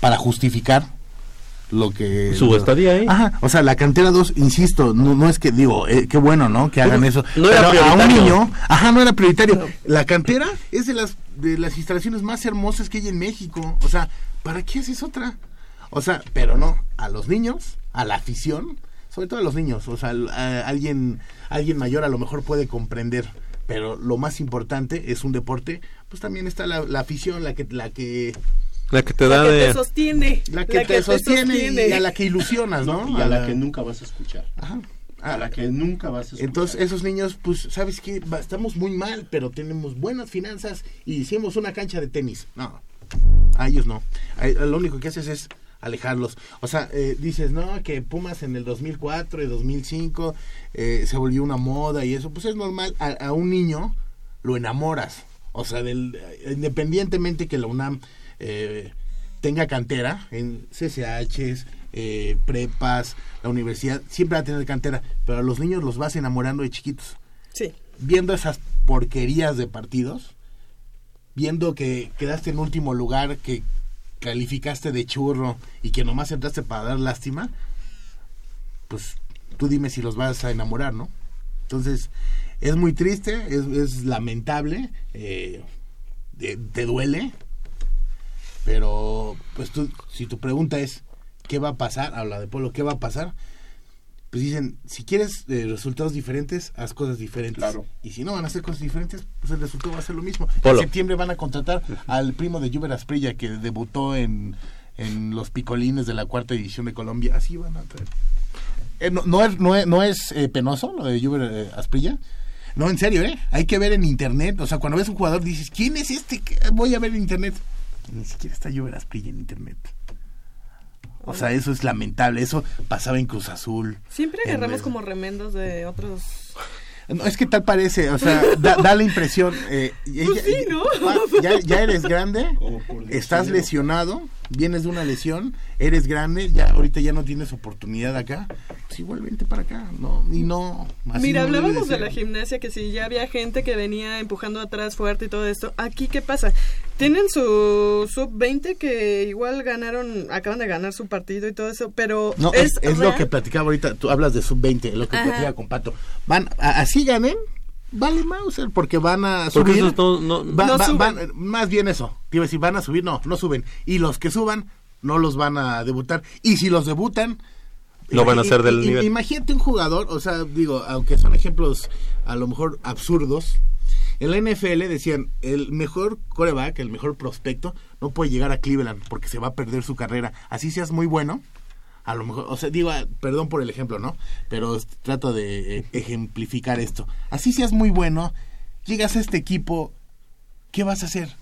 para justificar lo que... Su estadía ahí. Ajá, o sea, la cantera 2, insisto, no, no es que, digo, eh, qué bueno, ¿no? Que hagan eso. no era Pero a un prioritario. niño, ajá, no era prioritario. La cantera es de las, de las instalaciones más hermosas que hay en México. O sea, ¿para qué haces otra? O sea, pero no, a los niños, a la afición, sobre todo a los niños, o sea, a alguien, alguien mayor a lo mejor puede comprender, pero lo más importante es un deporte, pues también está la, la afición, la que, la que, La que te da La que de... te sostiene. la que te sostiene y a la que ilusionas, ¿no? Y a la que nunca vas a escuchar. Ajá. A la que nunca vas a escuchar. Entonces esos niños, pues, ¿sabes qué? Estamos muy mal, pero tenemos buenas finanzas y hicimos una cancha de tenis. No, a ellos no. A- a lo único que haces es alejarlos. O sea, eh, dices, no, que Pumas en el 2004 y 2005 eh, se volvió una moda y eso, pues es normal. A, a un niño lo enamoras. O sea, del, independientemente que la UNAM eh, tenga cantera en CCHs, eh, prepas, la universidad, siempre va a tener cantera, pero a los niños los vas enamorando de chiquitos. Sí. Viendo esas porquerías de partidos, viendo que quedaste en último lugar, que calificaste de churro y que nomás entraste para dar lástima, pues tú dime si los vas a enamorar, ¿no? Entonces, es muy triste, es, lamentable, eh, eh, te duele, pero pues tú, si tu pregunta es, ¿qué va a pasar? Habla de Polo, ¿qué va a pasar? Pues dicen, si quieres eh, resultados diferentes, haz cosas diferentes. Claro. Y si no van a hacer cosas diferentes, pues el resultado va a ser lo mismo. Polo. En septiembre van a contratar al primo de Juber Asprilla que debutó en, en los picolines de la cuarta edición de Colombia. Así van a traer. Eh, no, no es, no es, no es, eh, penoso lo de Juber eh, Asprilla. No, en serio, ¿eh? Hay que ver en internet. O sea, cuando ves un jugador dices, ¿quién es este? que Voy a ver en internet. Ni siquiera está Llover Asprilla en internet. O sea, eso es lamentable. Eso pasaba en Cruz Azul. Siempre En- agarramos como remendos de otros. No, es que tal parece, o sea, da, da la impresión. eh, ya- Pues sí, ¿no? ya, ya eres grande, estás lesionado, vienes de una lesión, eres grande, ya ahorita ya no tienes oportunidad acá. Pues igual vente para acá, no, y no. así Mira, no hablábamos de la gimnasia, que si ya había gente que venía empujando atrás fuerte y todo esto. Aquí, ¿qué pasa? Tienen su sub-20 que igual ganaron, acaban de ganar su partido y todo eso, pero No, es, es, es lo que platicaba ahorita, tú hablas de sub-20, lo que Ajá. platicaba con Pato. Van, a- así ganen, vale Mauser, porque van a Porque subir. no- no- va- No va- suben. van- más bien eso, te iba a decir, van a subir, no, no suben. Y los que suban, no los van a debutar. Y si los debutan... Lo van a hacer del nivel. Imagínate un jugador, o sea, digo, aunque son ejemplos a lo mejor absurdos, en la NFL decían, el mejor coreback, el mejor prospecto, no puede llegar a Cleveland porque se va a perder su carrera. Así seas muy bueno, a lo mejor, o sea, digo, ah, perdón por el ejemplo, ¿no? Pero trato de eh, ejemplificar esto. Así seas muy bueno, llegas a este equipo, ¿qué vas a hacer?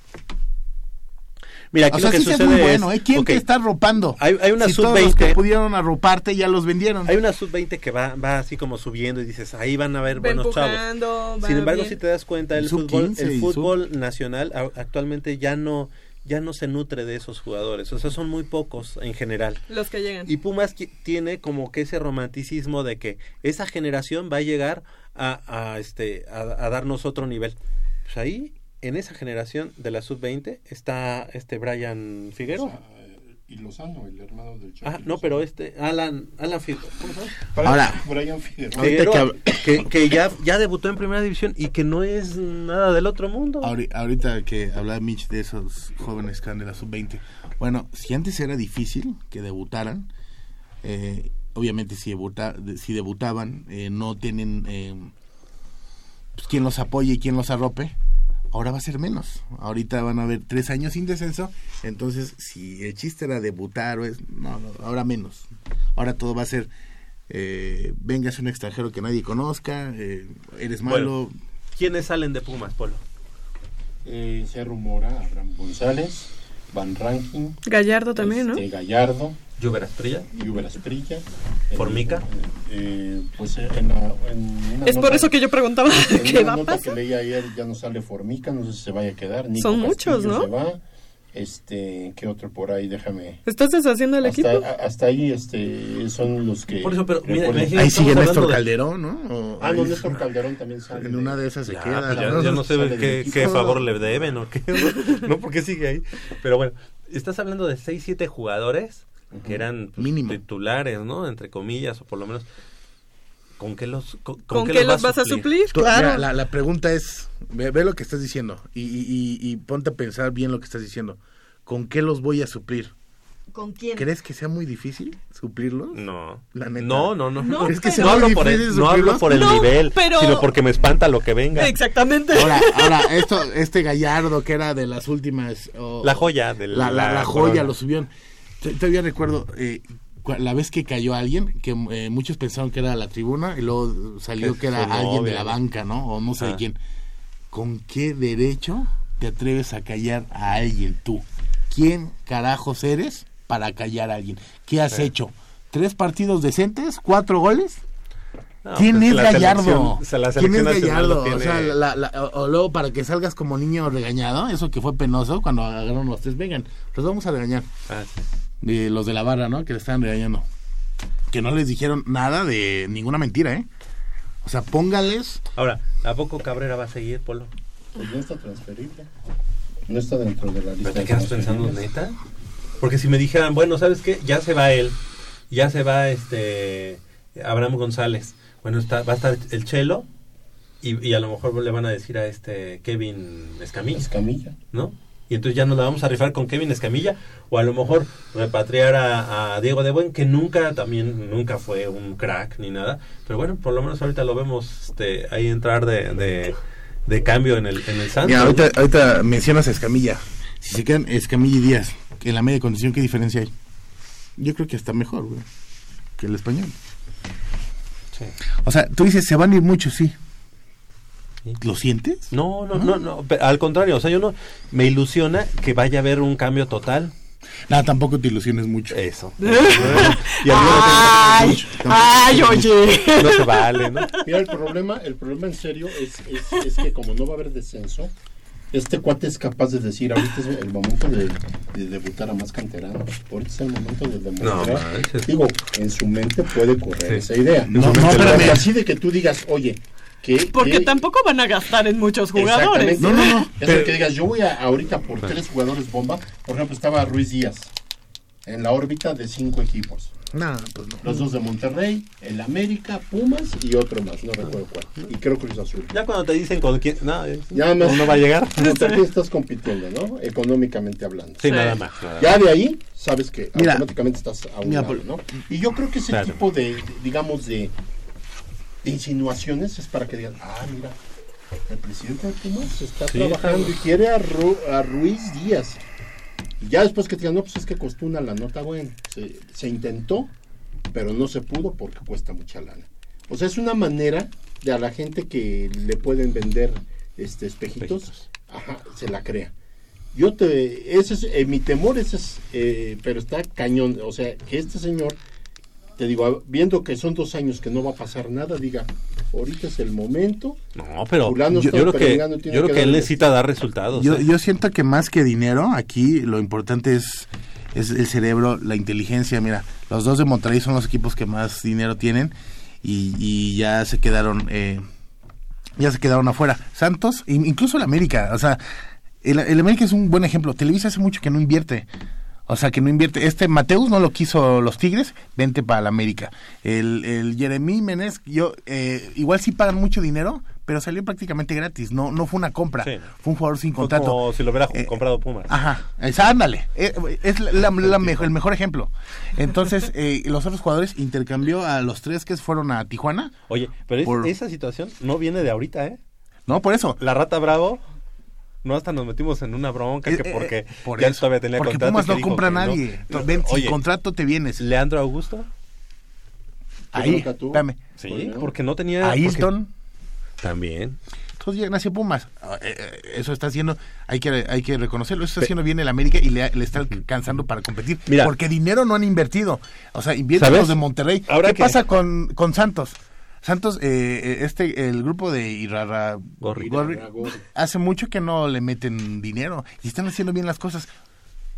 Mira, aquí o sea, lo que sí sucede muy bueno, es, ¿eh? ¿Quién ok, te está ropando? Hay, hay una si todos los que sub-20 pudieron arroparte ya los vendieron. Hay una sub-20 que va, va así como subiendo y dices, ahí van a haber Va buenos chavos. Sin embargo, bien. si te das cuenta, el sub fútbol, 15 el fútbol nacional a- actualmente ya no, ya no se nutre de esos jugadores. O sea, son muy pocos en general. Los que llegan. Y Pumas tiene como que ese romanticismo de que esa generación va a llegar a, a, este, a, a darnos otro nivel. Pues ahí, en esa generación de la sub-20, está este Brian Figueroa. Y Lozano, el hermano del Chucky Ah, no, pero este, Alan, Alan Figueroa. Ahora, Brian Figueroa. Que que, que ya, ya debutó en primera división y que no es nada del otro mundo. Ahori- Ahorita que hablaba Mitch de esos jóvenes que eran de la sub-20. Bueno, si antes era difícil que debutaran, eh, obviamente si, debuta, de- si debutaban, eh, no tienen eh, pues, quien los apoye y quien los arrope. Ahora va a ser menos. Ahorita van a haber tres años sin descenso. Entonces, si el chiste era debutar, o es, no, no, ahora menos. Ahora todo va a ser, eh, vengas un extranjero que nadie conozca, eh, eres malo. Bueno, ¿Quiénes salen de Pumas, Polo? Eh, se rumora Abraham González, Van Ranking, Gallardo también, ¿no? Lluvia Asprilla, Lluvia Asprilla. Formica. Eh, pues eh, en, la- en una Es por nota- eso que yo preguntaba en qué una va a nota pasar. que leí ayer ya no sale Formica, no sé si se vaya a quedar. Nico Son muchos, Castillo ¿no? Se va. Este, ¿qué otro por ahí? Déjame. ¿Estás deshaciendo el hasta, equipo? a- hasta ahí este, son los que. Por eso, pero mira, Ahí sigue Néstor de- Calderón, ¿no? O- Ah, no, ahí- Néstor Calderón también sale. En una de esas se Ya, queda. pues ya, ¿no? ya no sé qué, qué favor le deben o qué. No, porque sigue ahí. Pero bueno, estás hablando de 6, 7 jugadores que eran pues, Mínimo. titulares, ¿no? Entre comillas, o por lo menos. ¿Con qué los, con, ¿Con qué los vas a suplir? Tú- Claro. mira, la, la pregunta es, ve, ve lo que estás diciendo y, y- y- y ponte a pensar bien lo que estás diciendo. ¿Con qué los voy a suplir? ¿Con quién? ¿Crees que sea muy difícil suplirlos? No. La neta. No, no, no. No, ¿Crees que sea no hablo por difícil el, no hablo por el No, nivel, pero- sino porque me espanta lo que venga. Exactamente. Ahora, ahora esto, este Gallardo que era de las últimas... La joya del- La, la- la la joya corona. lo subieron. Todavía recuerdo eh, la vez que cayó alguien, que eh, muchos pensaron que era la tribuna y luego salió Que era alguien de la banca, ¿no? O no sé Ah. quién. ¿Con qué derecho te atreves a callar a alguien tú? ¿Quién carajos eres para callar a alguien? ¿Qué has Sí. hecho? ¿Tres partidos decentes? ¿Cuatro goles? No, ¿Quién pues es la Gallardo? o sea, ¿Quién es Gallardo? O, sea, la- la- o, o luego para que salgas como niño regañado, eso que fue penoso cuando agarraron los tres, vengan, los vamos a regañar. Ah, sí. De los de la barra, ¿no? Que le estaban regañando. Que no les dijeron nada de ninguna mentira, ¿eh? O sea, póngales. Ahora, ¿a poco Cabrera va a seguir, Polo? Pues no está transferible. No está dentro de la lista. ¿Pero te quedas pensando neta? Porque si me dijeran, bueno, ¿sabes qué? Ya se va él, ya se va este Abraham González. Bueno, está, va a estar el Chelo y, y a lo mejor le van a decir a este Kevin Escamilla, Escamilla. ¿no? Y entonces ya nos la vamos a rifar con Kevin Escamilla o a lo mejor repatriar a, a Diego de Buen que nunca también nunca fue un crack ni nada, pero bueno, por lo menos ahorita lo vemos este ahí entrar de, de, de cambio en el en el Santos. Mira, ahorita, ahorita mencionas a Escamilla. Si se quedan Escamilla y Díaz, en la media condición, ¿qué diferencia hay? Yo creo que está mejor, güey, que el español. Sí. O sea, tú dices, se van a ir muchos, sí. ¿Lo sientes? No, no, no, no, al contrario, o sea, yo no me ilusiona que vaya a haber un cambio total. Nada, tampoco te ilusiones mucho. Eso. y Ay, ay, oye. no se vale, ¿no? Mira, el problema, el problema en serio es, es, es que como no va a haber descenso, este cuate es capaz de decir, ahorita es el momento de, de debutar a más canteranos. Ahorita es el momento de demostrar. No. Digo, en su mente puede correr Sí. esa idea. No, no, Pero así de que tú digas, oye, que... Porque tampoco van a gastar en muchos jugadores. Exactamente. Es el que digas, yo voy a, ahorita por tres jugadores bomba. Por ejemplo, estaba Ruiz Díaz en la órbita de cinco equipos. No, pues no. Los dos de Monterrey, el América, Pumas y otro más, no recuerdo cuál. Y creo Cruz Azul. Ya cuando te dicen con quién, no, es- Ya más, no va a llegar. ¿Contra quién estás compitiendo, no? Económicamente hablando. Sí, nada más. nada Ya de ahí, sabes que Mira. automáticamente estás a un Mira, lado, ¿no? Y yo creo que ese Claro. tipo de, digamos, de, de insinuaciones es para que digan, ah, mira, el presidente de Pumas está Sí, trabajando y quiere a, Ru- a Ruiz Díaz. Y ya después que te digan, no, pues es que costó una la nota, bueno, se, se intentó, pero no se pudo porque cuesta mucha lana. O sea, es una manera de a la gente que le pueden vender este espejitos, Espejitos. ajá, se la crea. Yo te, ese es, eh, mi temor ese es, eh, pero está cañón, o sea, que este señor, te digo, viendo que son dos años que no va a pasar nada, diga, ahorita es el momento. No, pero Fulano yo, creo que, perengando, tiene yo creo que que él necesita dar resultados. Yo, ¿eh? yo siento que más que dinero, aquí lo importante es, es el cerebro, la inteligencia. Mira, los dos de Monterrey son los equipos que más dinero tienen y, y ya se quedaron, eh, ya se quedaron afuera. Santos, in- incluso el América, o sea, el, el América es un buen ejemplo. Televisa hace mucho que no invierte. O sea, que no invierte. Este Mateus no lo quiso los Tigres, vente para el América. El, el Jeremy Menez, yo, eh, igual sí pagan mucho dinero, pero salió prácticamente gratis. No, no fue una compra. Sí. Fue un jugador sin contrato. como si lo hubiera Eh, comprado Pumas. Ajá, es, ándale, eh, es la, la- la mejor- el mejor ejemplo. Entonces, eh, los otros jugadores intercambió a los tres que fueron a Tijuana. Oye, pero es- Por- esa situación no viene de ahorita, ¿eh? No, por eso. La Rata Bravo, no hasta nos metimos en una bronca Eh, que eh, porque eh, por ya eso. todavía tenía Porque contrato. Pumas y que no compra nadie. No, Ven, sin contrato te vienes. Leandro Augusto, Ahí, espérame. sí, porque no tenía... A porque- Hilton. También. Entonces llegan hacia Pumas. Ah, Eso está haciendo, hay que, hay que reconocerlo, eso está haciendo bien el América y le, le está alcanzando para competir. Mira. porque dinero no han invertido. O sea, invierten los de Monterrey. Ahora ¿Qué que- pasa con, con Santos? Santos, eh, eh, este, el grupo de Irarra Gorri. Gorri, hace mucho que no le meten dinero y están haciendo bien las cosas.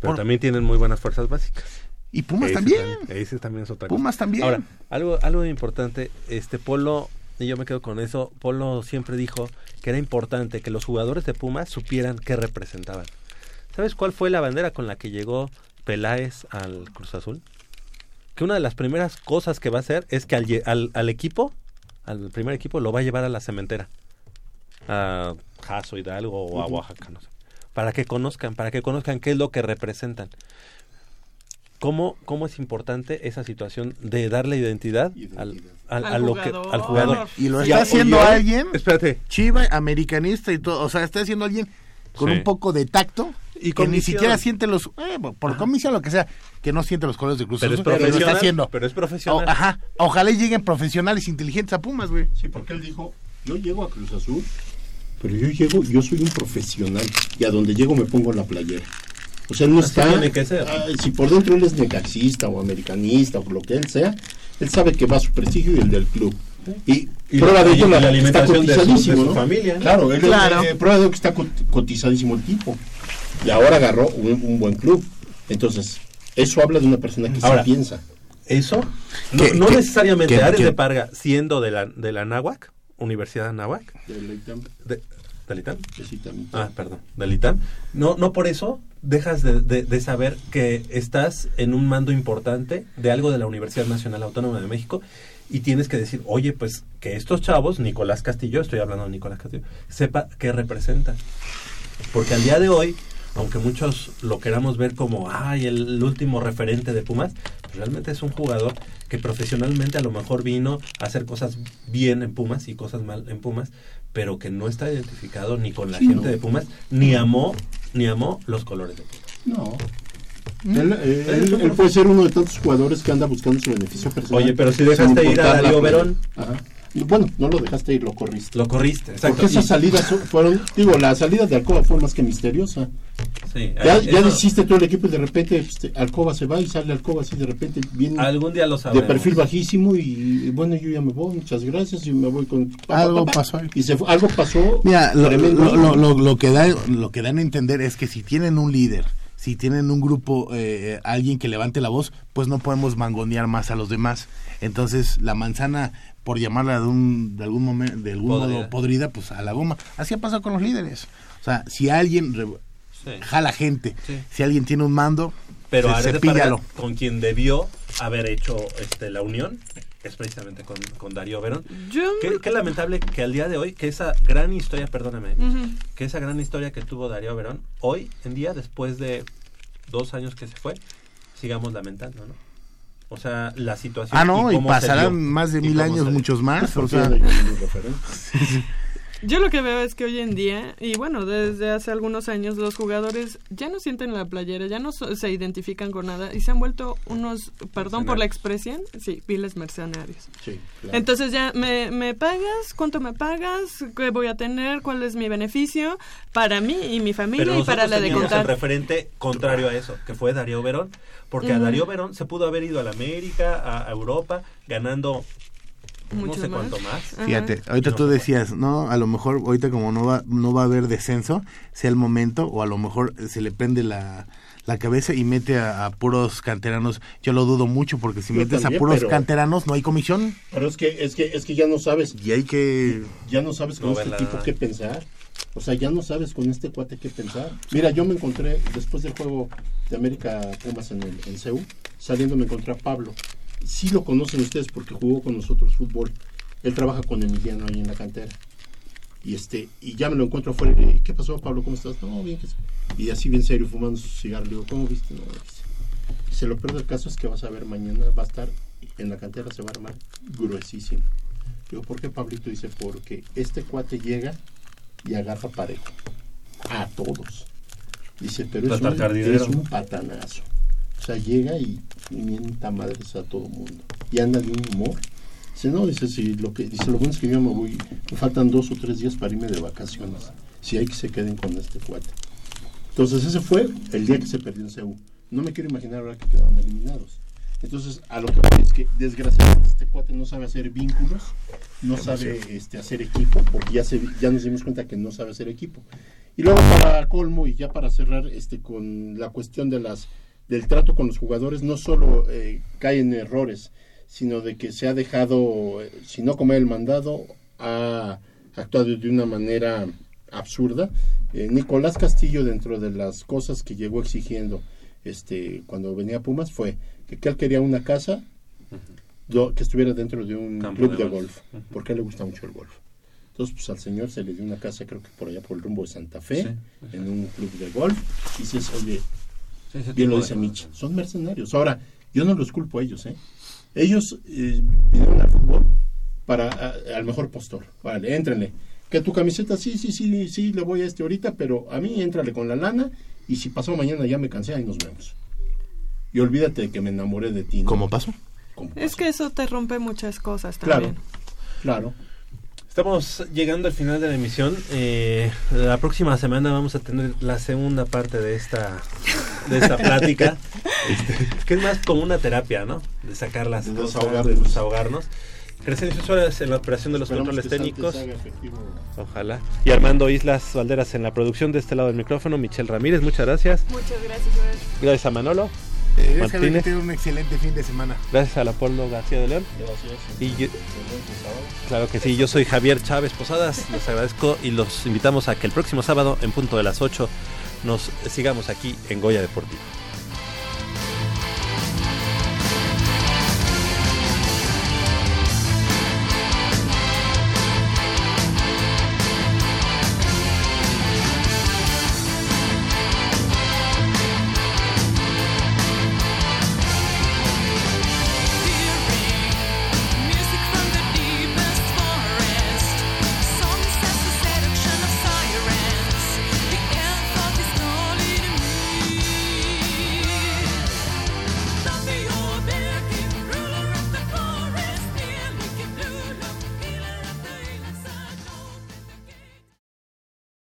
Pero Por- también tienen muy buenas fuerzas básicas. Y Pumas Ese también. Ese también es otra cosa. Pumas también. Ahora, algo, algo importante, este Polo, y yo me quedo con eso, Polo siempre dijo que era importante que los jugadores de Pumas supieran qué representaban. ¿Sabes cuál fue la bandera con la que llegó Peláez al Cruz Azul? Que una de las primeras cosas que va a hacer es que al, lle- al, al equipo, al primer equipo, lo va a llevar a la cementera. A Jaso Hidalgo o a. Oaxaca, no sé. Para que conozcan, para que conozcan qué es lo que representan. ¿Cómo, ¿Cómo es importante esa situación de darle identidad, al, al, Al a lo que, jugador. al jugador? Y lo está haciendo alguien, Espérate. chiva, americanista y todo. O sea, está haciendo alguien con Sí. un poco de tacto Y que ni siquiera siente los, eh, por- por comisión lo que sea, que no siente los colores de Cruz Pero es Azul, pero lo está profesional, haciendo. pero es profesional. O- ajá, ojalá y lleguen profesionales inteligentes a Pumas, güey. Sí, porque él dijo, yo llego a Cruz Azul, pero yo llego, yo soy un profesional y a donde llego me pongo la playera. O sea, no Así está... tiene que ser. ah, si por dentro él es necaxista o americanista o lo que él sea, él sabe que va a su prestigio y el del club. Y, Y prueba de ello la la, alimentación de está su- de cotizadísimo, su ¿no? familia, ¿no? Claro, él- Claro. eh, prueba de ello que está cot- cotizadísimo el tipo. Y ahora agarró un, un buen club. Entonces, eso habla de una persona que Ahora, sí piensa. Eso, no, ¿Qué- no qué- necesariamente qué- Ares qué- de Parga, siendo de la, de la Náhuac, Universidad de Náhuac, Del ITAM, de, ¿del ITAM? ITAM. Ah, perdón, del ITAM. No, no por eso dejas de, de- de saber que estás en un mando importante de algo de la Universidad Nacional Autónoma de México y tienes que decir, oye, pues que estos chavos, Nicolás Castillo, estoy hablando de Nicolás Castillo, sepa qué representan. Porque al día de hoy, aunque muchos lo queramos ver como, ay, el, último referente de Pumas, pues realmente es un jugador que profesionalmente a lo mejor vino a hacer cosas bien en Pumas y cosas mal en Pumas, pero que no está identificado ni con la Sí, gente no. de Pumas, ni amó, ni amó los colores de Pumas. No. Él, eh, él- él puede ser uno de tantos jugadores que anda buscando su beneficio personal. Oye, pero si dejaste ir a Darío. Verón. Ajá. Bueno, no lo dejaste ir, lo corriste. Lo corriste, exacto. Porque esas Y- salidas fueron, digo, la salida de Alcoba fue más que misteriosa. Sí, Ya, ya hiciste todo el equipo y de repente este, Alcoba se va y sale Alcoba así de repente bien Algún día lo de sabremos. perfil bajísimo y, y bueno yo ya me voy, muchas gracias y me voy con Algo pa, pa. pasó y se fue- algo pasó Mira, lo- lo- lo- lo que da, lo que dan a entender es que si tienen un líder, si tienen un grupo, eh, alguien que levante la voz, pues no podemos mangonear más a los demás. Entonces, la manzana, por llamarla de, un, de algún momento, de algún Podrida. modo podrida, pues a la goma. Así ha pasado con los líderes. O sea, si alguien re- Sí. jala gente, Sí. si alguien tiene un mando, Pero se- cepíllalo. Con quien debió haber hecho este, la unión, es precisamente con, con Darío Verón. Yo... Qué, qué lamentable que al día de hoy, que esa gran historia, perdóname, que esa gran historia que tuvo Darío Verón, hoy en día, después de dos años que se fue, sigamos lamentando, ¿no? O sea, la situación. Ah, no, y, cómo se pasarán dio, más de y mil cómo años, muchos más. O sea, Confiando yo lo que veo es que hoy en día, y bueno, desde hace algunos años, los jugadores ya no sienten la playera, ya no so- se identifican con nada y se han vuelto unos, perdón por la expresión, sí, viles mercenarios. Sí, claro. Entonces ya, ¿me, ¿me pagas? ¿Cuánto me pagas? ¿Qué voy a tener? ¿Cuál es mi beneficio para mí y mi familia Pero y para la de el contar? referente contrario a eso, que fue Darío Verón, porque a. Darío Verón se pudo haber ido a la América, a, a Europa, ganando Mucho no sé más. cuánto más. Ajá. Fíjate, ahorita No tú decías, no, a lo mejor ahorita como no va, no va a haber descenso, sea el momento, o a lo mejor se le prende la, la cabeza y mete a, a puros canteranos. Yo lo dudo mucho porque si Yo metes también, a puros pero- canteranos no hay comisión Pero es que es que es que ya no sabes y hay que... ya no sabes con No, este tipo qué pensar. O sea, ya no sabes con este cuate qué pensar. Mira, yo me encontré después del juego de América Pumas en el en CEU, saliendo me encontré a Pablo. Sí lo conocen ustedes porque jugó con nosotros fútbol. Él trabaja con Emiliano ahí en la cantera. Y este y ya me lo encuentro afuera. y le digo, ¿Qué pasó, Pablo? ¿Cómo estás? No, bien. que sí". Y así bien serio fumando su cigarro. Le digo, ¿cómo viste? No, dice. Se lo peor del caso es que vas a ver mañana va a estar en la cantera se va a armar gruesísimo. Digo, ¿por qué Pablito? Dice, porque este cuate llega y agarra parejo a todos. Dice, pero es un, es un patanazo. O sea, llega y, y mienta madres a todo mundo. Y anda de un humor. Dice, no, dice, si lo que, dice, lo bueno es que yo me voy, me faltan dos o tres días para irme de vacaciones. Si hay que se queden con este cuate. Entonces ese fue el día que se perdió en CEU. No me quiero imaginar ahora que quedaron eliminados. Entonces, a lo que voy es que desgraciadamente este cuate no sabe hacer vínculos, no sabe este, hacer equipo, porque ya, se, ya nos dimos cuenta que no sabe hacer equipo. Y luego para colmo y ya para cerrar este con la cuestión de las del trato con los jugadores, no solo eh, cae en errores, sino de que se ha dejado, eh, si no comer el mandado, ha actuado de una manera absurda. Eh, Nicolás Castillo, dentro de las cosas que llegó exigiendo este cuando venía a Pumas, fue que, que él quería una casa do- que estuviera dentro de un Campo club de de, golf. golf, porque a él le gusta mucho el golf. Entonces, pues al señor se le dio una casa, creo que por allá por el rumbo de Santa Fe, Sí, en un club de golf. Y dices, oye, Sí, bien lo dice Mitch, son mercenarios. Ahora, yo no los culpo a ellos, ¿eh? Ellos eh, vinieron al fútbol para a- al mejor postor. Vale, éntrenle. Que tu camiseta, sí, sí, sí, sí, le voy a este ahorita, pero a mí éntrale con la lana y si pasó mañana ya me cansé, ahí nos vemos. Y olvídate de que me enamoré de ti. ¿no? ¿Cómo pasó? Es que eso te rompe muchas cosas Claro, también. claro. Estamos llegando al final de la emisión. Eh, la próxima semana vamos a tener la segunda parte de esta de esta plática, este, que es más como una terapia, ¿no? De sacar las De cosas, desahogarnos. de desahogarnos. Crescencio Suárez en la operación de los Esperamos controles técnicos. Ojalá. Y Armando Islas Valderas en la producción de este lado del micrófono. Michelle Ramírez, muchas gracias. Muchas gracias. Gracias a Manolo. Eh, Martínez. que un excelente fin de semana. Gracias a Leopoldo García de León. Gracias. Y yo- Claro que sí, yo soy Javier Chávez Posadas, les agradezco y los invitamos a que el próximo sábado en punto de las 8 nos sigamos aquí en Goya Deportivo.